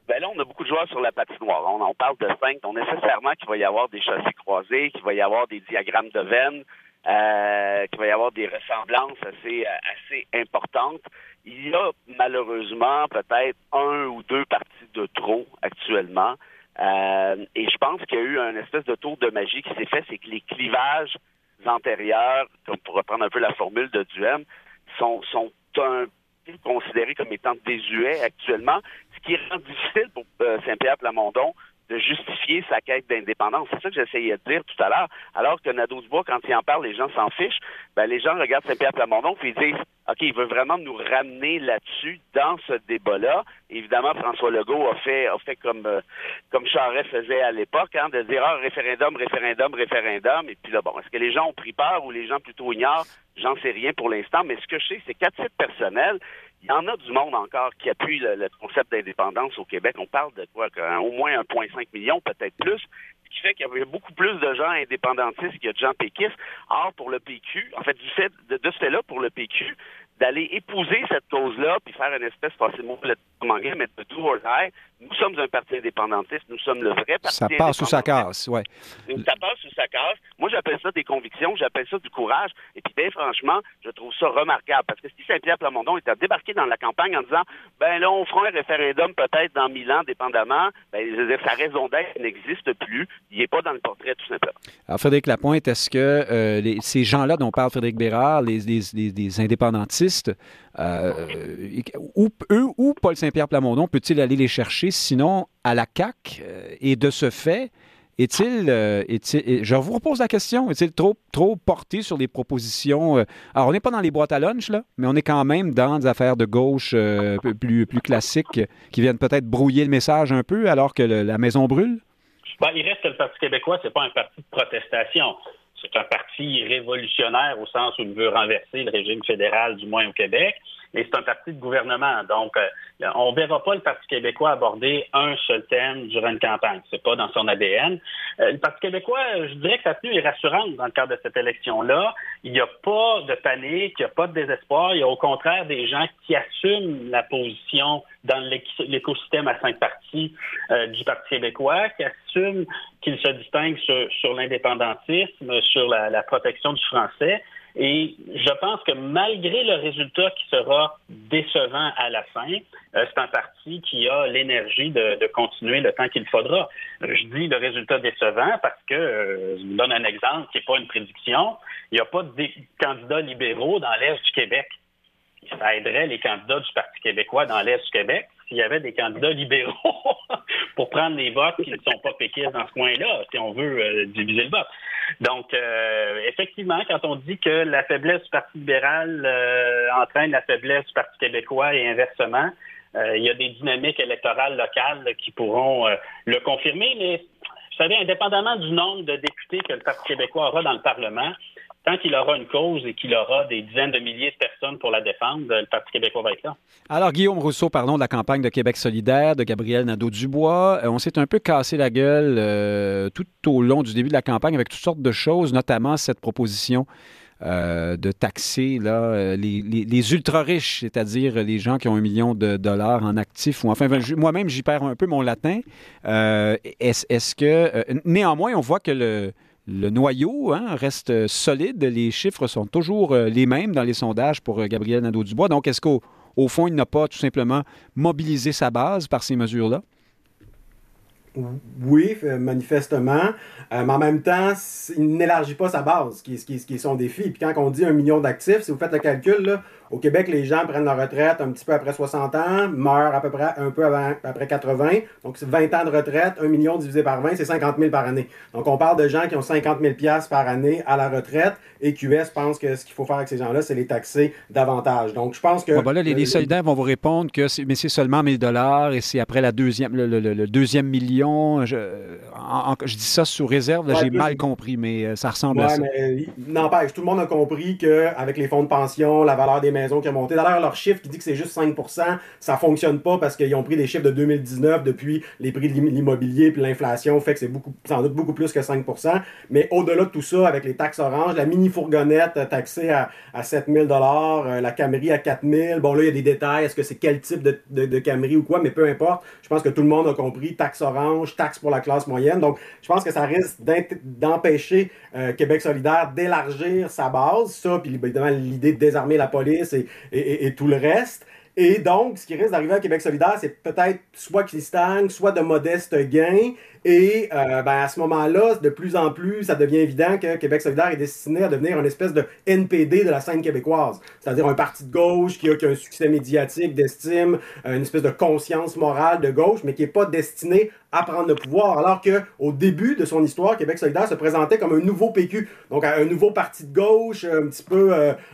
Ben là, on a beaucoup de joueurs sur la patinoire. On en parle de cinq, donc nécessairement qu'il va y avoir des châssis croisés, qu'il va y avoir des diagrammes de veines, euh, qu'il va y avoir des ressemblances assez, assez importantes. Il y a malheureusement peut-être un ou deux partis de trop actuellement. Euh, et je pense qu'il y a eu un espèce de tour de magie qui s'est fait, c'est que les clivages antérieurs, comme pour reprendre un peu la formule de Duhem, sont, sont un peu considérés comme étant désuets actuellement, ce qui rend difficile pour euh, Saint-Pierre Plamondon de justifier sa quête d'indépendance. C'est ça que j'essayais de dire tout à l'heure. Alors que Nadeau-Dubois, quand il en parle, les gens s'en fichent. Ben, les gens regardent Saint-Pierre Plamondon puis ils disent OK, il veut vraiment nous ramener là-dessus dans ce débat-là. Évidemment, François Legault a fait, a fait comme, euh, comme Charest faisait à l'époque, hein, de dire ah, référendum, référendum, référendum. Et puis là, bon, est-ce que les gens ont pris peur ou les gens plutôt ignorent? J'en sais rien pour l'instant, mais ce que je sais, c'est qu'à titre personnel, il y en a du monde encore qui appuie le, concept d'indépendance au Québec. On parle de quoi? Au moins 1,5 million, peut-être plus. Ce qui fait qu'il y a beaucoup plus de gens indépendantistes qu'il y a de gens péquistes. Or, pour le PQ, en fait, du fait de, de ce fait-là, pour le PQ, d'aller épouser cette cause-là, puis faire une espèce, passez-moi le anglais, mais de tout Nous sommes un parti indépendantiste, nous sommes le vrai parti Ça passe sous sa casse, oui. Ça passe sous sa casse. Moi, j'appelle ça des convictions, j'appelle ça du courage. Et puis, bien franchement, je trouve ça remarquable. Parce que si Saint-Pierre Plamondon était débarqué dans la campagne en disant, ben là, on fera un référendum peut-être dans mille ans, dépendamment, ben, sa raison d'être n'existe plus. Il n'est pas dans le portrait, tout simplement. Alors, Frédéric Lapointe, est-ce que euh, ces gens-là dont parle Frédéric Bérard, les, les indépendantistes, euh, où, Paul Saint-Pierre Plamondon peut-il aller les chercher, sinon à la CAC euh, Et de ce fait, est-il, euh, est je vous repose la question, est-il trop, trop porté sur des propositions Alors, on n'est pas dans les boîtes à lunch, là, mais on est quand même dans des affaires de gauche plus, plus classiques qui viennent peut-être brouiller le message un peu alors que la maison brûle? Ben, il reste que le Parti québécois, c'est pas un parti de protestation c'est un parti révolutionnaire au sens où il veut renverser le régime fédéral, du moins au Québec, mais c'est un parti de gouvernement. Donc, euh, on ne verra pas le Parti québécois aborder un seul thème durant une campagne. C'est pas dans son ADN. Euh, le Parti québécois, je dirais que sa tenue est rassurante dans le cadre de cette élection-là. Il n'y a pas de panique, il n'y a pas de désespoir. Il y a au contraire des gens qui assument la position dans l'écosystème à cinq partis euh, du Parti québécois, qui assument qu'il se distingue sur, l'indépendantisme, sur la, protection du français. Et je pense que malgré le résultat qui sera décevant à la fin, euh, c'est un parti qui a l'énergie de, continuer le temps qu'il faudra. Je dis le résultat décevant parce que, euh, je vous donne un exemple qui n'est pas une prédiction, il n'y a pas de candidats libéraux dans l'Est du Québec. Ça aiderait les candidats du Parti québécois dans l'Est du Québec s'il y avait des candidats libéraux pour prendre les votes qui ne sont pas péquistes dans ce coin-là, si on veut euh, diviser le vote. Donc, euh, effectivement, quand on dit que la faiblesse du Parti libéral euh, entraîne la faiblesse du Parti québécois et inversement, il y a des dynamiques électorales locales qui pourront le confirmer, mais vous savez, indépendamment du nombre de députés que le Parti québécois aura dans le Parlement, qu'il aura une cause et qu'il aura des dizaines de milliers de personnes pour la défendre, le Parti québécois va être là. Alors, Guillaume Rousseau, parlons de la campagne de Québec solidaire de Gabriel Nadeau-Dubois. Euh, on s'est un peu cassé la gueule euh, tout au long du début de la campagne avec toutes sortes de choses, notamment cette proposition euh, de taxer les, ultra-riches, c'est-à-dire les gens qui ont un million de dollars en actifs. Enfin, moi-même, j'y perds un peu mon latin. est-ce que... néanmoins, on voit que le le noyau hein, reste solide. Les chiffres sont toujours euh, les mêmes dans les sondages pour euh, Gabriel Nadeau-Dubois. Donc, est-ce qu'au fond, il n'a pas tout simplement mobilisé sa base par ces mesures-là? Oui, manifestement. Euh, mais en même temps, il n'élargit pas sa base, est, qui, est son défi. Puis quand on dit un million d'actifs, si vous faites le calcul, au Québec, les gens prennent leur retraite un petit peu après 60 ans, meurent à peu près un peu avant, après 80. Donc, c'est 20 ans de retraite, 1 million divisé par 20, c'est 50 000 par année. Donc, on parle de gens qui ont 50 000 par année à la retraite et QS pense que ce qu'il faut faire avec ces gens-là, c'est les taxer davantage. Donc, je pense que. Ben là, les, solidaires vont vous répondre que c'est, mais c'est seulement 1000 dollars et c'est après la deuxième, le, deuxième million. Je, je, dis ça sous réserve, j'ai mal compris, mais euh, ça ressemble à ça. Mais, n'empêche, tout le monde a compris qu'avec les fonds de pension, la valeur des maison qui a monté. D'ailleurs, leur chiffre qui dit que c'est juste 5% ça fonctionne pas parce qu'ils ont pris des chiffres de 2019 depuis les prix de l'immobilier puis l'inflation fait que c'est beaucoup, sans doute beaucoup plus que 5% Mais au-delà de tout ça, avec les taxes oranges, la mini-fourgonnette taxée à, à 7 000 euh, la Camry à 4 000 Bon, là, il y a des détails. Est-ce que c'est quel type de, de, Camry ou quoi? Mais peu importe. Je pense que tout le monde a compris. Taxe orange, taxe pour la classe moyenne. Donc, je pense que ça risque d'empêcher euh, Québec solidaire d'élargir sa base. Ça, puis évidemment, l'idée de désarmer la police et, tout le reste. Et donc, ce qui risque d'arriver à Québec solidaire, c'est peut-être soit qu'il stagne, soit de modestes gains. Et euh, ben, à ce moment-là, de plus en plus, ça devient évident que Québec solidaire est destiné à devenir une espèce de NPD de la scène québécoise. C'est-à-dire un parti de gauche qui a, un succès médiatique, d'estime, euh, une espèce de conscience morale de gauche, mais qui n'est pas destiné à prendre le pouvoir. Alors qu'au début de son histoire, Québec solidaire se présentait comme un nouveau PQ. Donc un nouveau parti de gauche, un petit peu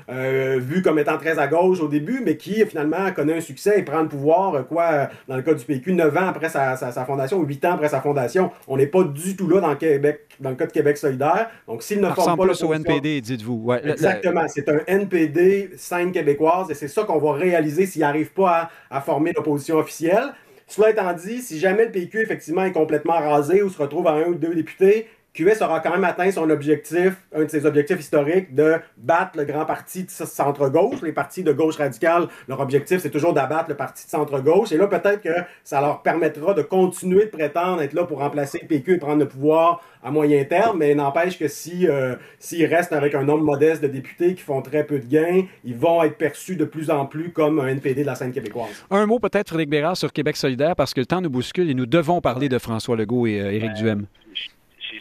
euh, vu comme étant très à gauche au début, mais qui finalement connaît un succès et prend le pouvoir, quoi, dans le cas du PQ, 9 ans après sa, sa, sa fondation, 8 ans après sa fondation on n'est pas du tout là dans le, Québec, dans le cas de Québec solidaire. Donc, s'il ne forme pas plus au NPD, dites-vous. Exactement. C'est un NPD scène québécoise et c'est ça qu'on va réaliser s'il n'arrive pas à, former l'opposition officielle. Cela étant dit, si jamais le PQ effectivement est complètement rasé ou se retrouve à un ou deux députés, QS aura quand même atteint son objectif, un de ses objectifs historiques, de battre le grand parti de centre-gauche. Les partis de gauche radicale, leur objectif, c'est toujours d'abattre le parti de centre-gauche. Et là, peut-être que ça leur permettra de continuer de prétendre être là pour remplacer le PQ et prendre le pouvoir à moyen terme, mais n'empêche que si euh, s'ils restent avec un nombre modeste de députés qui font très peu de gains, ils vont être perçus de plus en plus comme un NPD de la scène québécoise. Un mot peut-être, Frédéric Bérard, sur Québec solidaire, parce que le temps nous bouscule et nous devons parler de François Legault et euh, Éric Duhem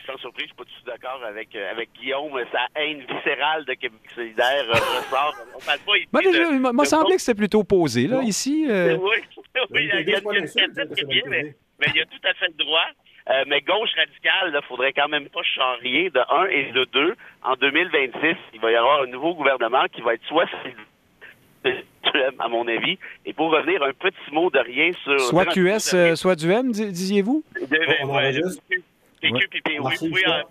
sans surprise, je suis pas tout d'accord avec, euh, avec Guillaume. Sa haine viscérale de Québec solidaire euh, ressort. On parle pas ici. Il m'a semblé que c'était plutôt posé, là, ici. Euh. Oui, oui, il y a, il y a, bien, mais, mais il y a tout à fait le droit. mais gauche radicale, il faudrait quand même pas charrier de un et de deux. En 2026, il va y avoir un nouveau gouvernement qui va être soit à mon avis. Et pour revenir, un petit mot de rien sur... Soit QS, soit du M, disiez-vous? PQ, puis oui,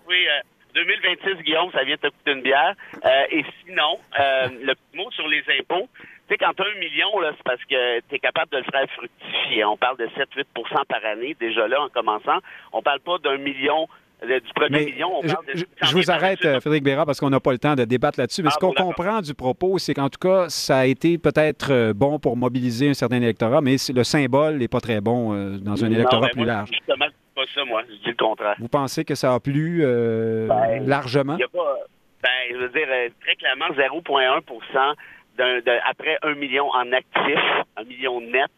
oui, 2026, Guillaume, ça vient te coûter une bière. Euh, et sinon, euh, le mot sur les impôts, tu sais, quand tu as un million, là, c'est parce que tu es capable de le faire fructifier. On parle de 7-8% par année, déjà là, en commençant. On parle pas d'un million du premier million, on parle de... Je, vous arrête, Frédéric Bérard, parce qu'on n'a pas le temps de débattre là-dessus. Mais ce ah, qu'on comprend du propos, c'est qu'en tout cas, ça a été peut-être euh, bon pour mobiliser un certain électorat, mais le symbole n'est pas très bon dans un électorat plus large pas ça, moi. Je dis le contraire. Vous pensez que ça a plu euh, ben, largement? N'y a, Ben, je veux dire, euh, très clairement, 0,1% après un million en actifs, un million net,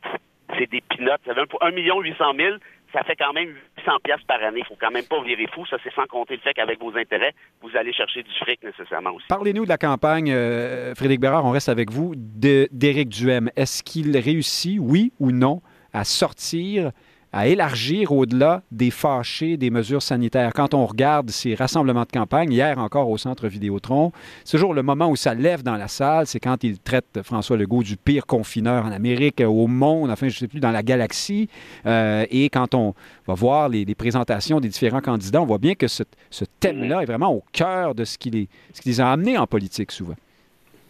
c'est des pinottes. Ça veut 1 million 800 000, ça fait quand même 800 pièces par année. Il faut quand même pas virer fou. Ça, c'est sans compter le fait qu'avec vos intérêts, vous allez chercher du fric nécessairement aussi. Parlez-nous de la campagne, euh, Frédéric Bérard, on reste avec vous, d'Éric Duhem. Est-ce qu'il réussit, oui ou non, à sortir à élargir au-delà des fâchés des mesures sanitaires. Quand on regarde ces rassemblements de campagne, hier encore au centre Vidéotron, c'est toujours le moment où ça lève dans la salle, c'est quand il traite François Legault du pire confineur en Amérique, au monde, enfin, je ne sais plus, dans la galaxie. Euh, et quand on va voir les, présentations des différents candidats, on voit bien que ce, thème-là est vraiment au cœur de ce qui, les, ce qui les a amenés en politique souvent.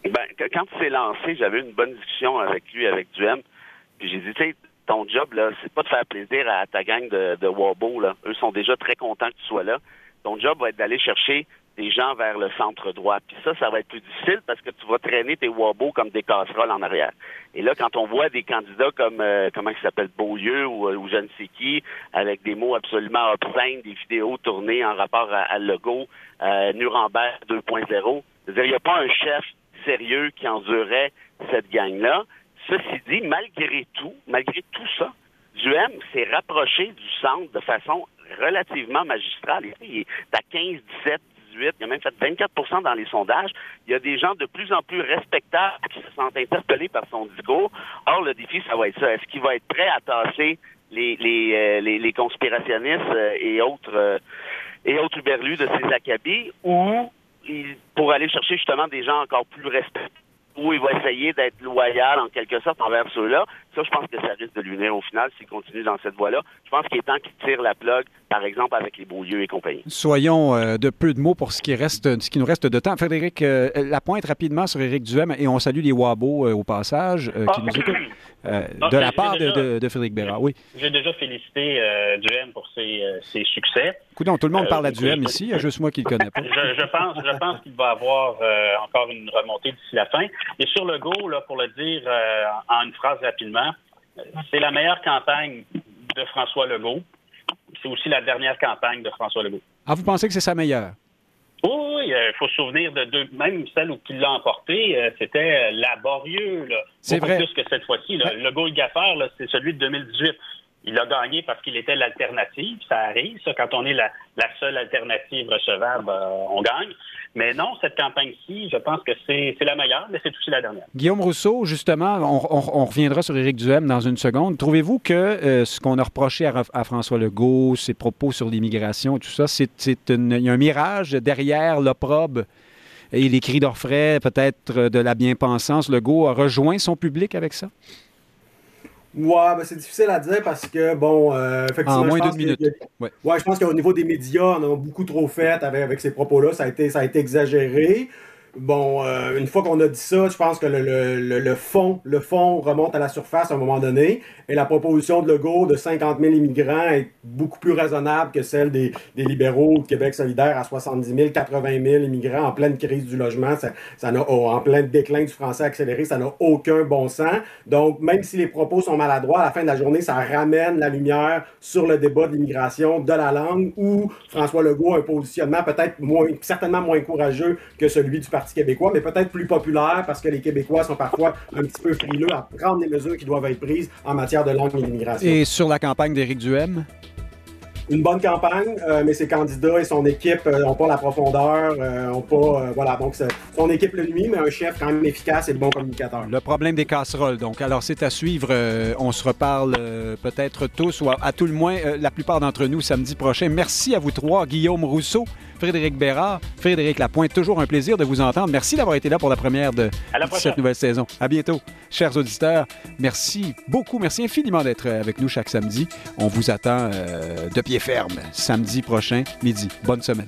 Ben, quand il s'est lancé, j'avais une bonne discussion avec lui, avec Duhem. Puis j'ai dit, ton job, là, c'est pas de faire plaisir à ta gang de, de là. Eux sont déjà très contents que tu sois là. Ton job va être d'aller chercher des gens vers le centre droit. Puis ça, ça va être plus difficile parce que tu vas traîner tes Wabo comme des casseroles en arrière. Et là, quand on voit des candidats comme, euh, comment il s'appelle, Beaulieu ou, euh, ou je ne sais qui, avec des mots absolument obscènes, des vidéos tournées en rapport à, à Legault, euh, Nuremberg 2.0, il n'y a pas un chef sérieux qui endurait cette gang-là. Ceci dit, malgré tout, malgré tout ça, Duhem s'est rapproché du centre de façon relativement magistrale. Il est à 15, 17, 18, il a même fait 24% dans les sondages. Il y a des gens de plus en plus respectables qui se sentent interpellés par son discours. Or, le défi, ça va être ça. Est-ce qu'il va être prêt à tasser les, les, euh, les, conspirationnistes euh, et autres euh, et autres uberlus de ses acabits ou pour aller chercher justement des gens encore plus respectables? Où il va essayer d'être loyal en quelque sorte envers ceux-là. Ça, je pense que ça risque de lui venir au final s'il continue dans cette voie-là. Je pense qu'il est temps qu'il tire la plug, par exemple, avec les Beaulieu et compagnie. Soyons euh, de peu de mots pour ce qui, reste, ce qui nous reste de temps. Frédéric, euh, la pointe rapidement sur Éric Duhem, et on salue les Wabo euh, au passage qui ah. nous écoutent. de la part de, Frédéric Bérard, oui. J'ai déjà félicité Duhem pour ses, ses succès. Écoutez, tout le monde parle à Duhem ici, juste moi qui le connais pas. je, pense, je pense qu'il va avoir encore une remontée d'ici la fin. Et sur le go, là, pour le dire en une phrase rapidement, c'est la meilleure campagne de François Legault. C'est aussi la dernière campagne de François Legault. Ah, vous pensez que c'est sa meilleure? Oui, il euh, faut se souvenir de deux, même celle où il l'a emporté, euh, c'était laborieux. C'est vrai. plus que cette fois-ci. Le Legault Gaffard, c'est celui de 2018. Il a gagné parce qu'il était l'alternative. Ça arrive, ça, quand on est la, seule alternative recevable, euh, on gagne. Mais non, cette campagne-ci, je pense que c'est la meilleure, mais c'est aussi la dernière. Guillaume Rousseau, justement, on, reviendra sur Éric Duhem dans une seconde. Trouvez-vous que euh, ce qu'on a reproché à, François Legault, ses propos sur l'immigration, tout ça, c'est un mirage derrière l'opprobre et les cris d'orfraie, peut-être de la bien-pensance. Legault a rejoint son public avec ça? Ouais, ben c'est difficile à dire parce que, bon, euh, effectivement. En moins d'une minute. ouais. je pense qu'au niveau des médias, on a beaucoup trop fait avec, avec ces propos-là. Ça, a été, ça a été exagéré. Bon, euh, une fois qu'on a dit ça, je pense que le, le, le, fond, le fond remonte à la surface à un moment donné. Et la proposition de Legault de 50 000 immigrants est beaucoup plus raisonnable que celle des, des libéraux de Québec solidaire à 70 000, 80 000 immigrants en pleine crise du logement. Ça, ça en plein déclin du français accéléré, ça n'a aucun bon sens. Donc, même si les propos sont maladroits, à la fin de la journée, ça ramène la lumière sur le débat de l'immigration, de la langue, où François Legault a un positionnement peut-être moins, certainement moins courageux que celui du Parti québécois, mais peut-être plus populaire parce que les Québécois sont parfois un petit peu frileux à prendre les mesures qui doivent être prises en matière de langue et d'immigration. Et sur la campagne d'Éric Duhem? une bonne campagne, euh, mais ses candidats et son équipe n'ont euh, pas la profondeur, euh, pas. voilà, donc son équipe le nuit, mais un chef quand même efficace et de bon communicateur. Le problème des casseroles, donc. Alors, c'est à suivre. on se reparle peut-être tous, ou à, tout le moins la plupart d'entre nous samedi prochain. Merci à vous trois, Guillaume Rousseau, Frédéric Bérard, Frédéric Lapointe. Toujours un plaisir de vous entendre. Merci d'avoir été là pour la première de cette nouvelle saison. À bientôt, chers auditeurs. Merci beaucoup, merci infiniment d'être avec nous chaque samedi. On vous attend de pied ferme samedi prochain, midi. Bonne semaine.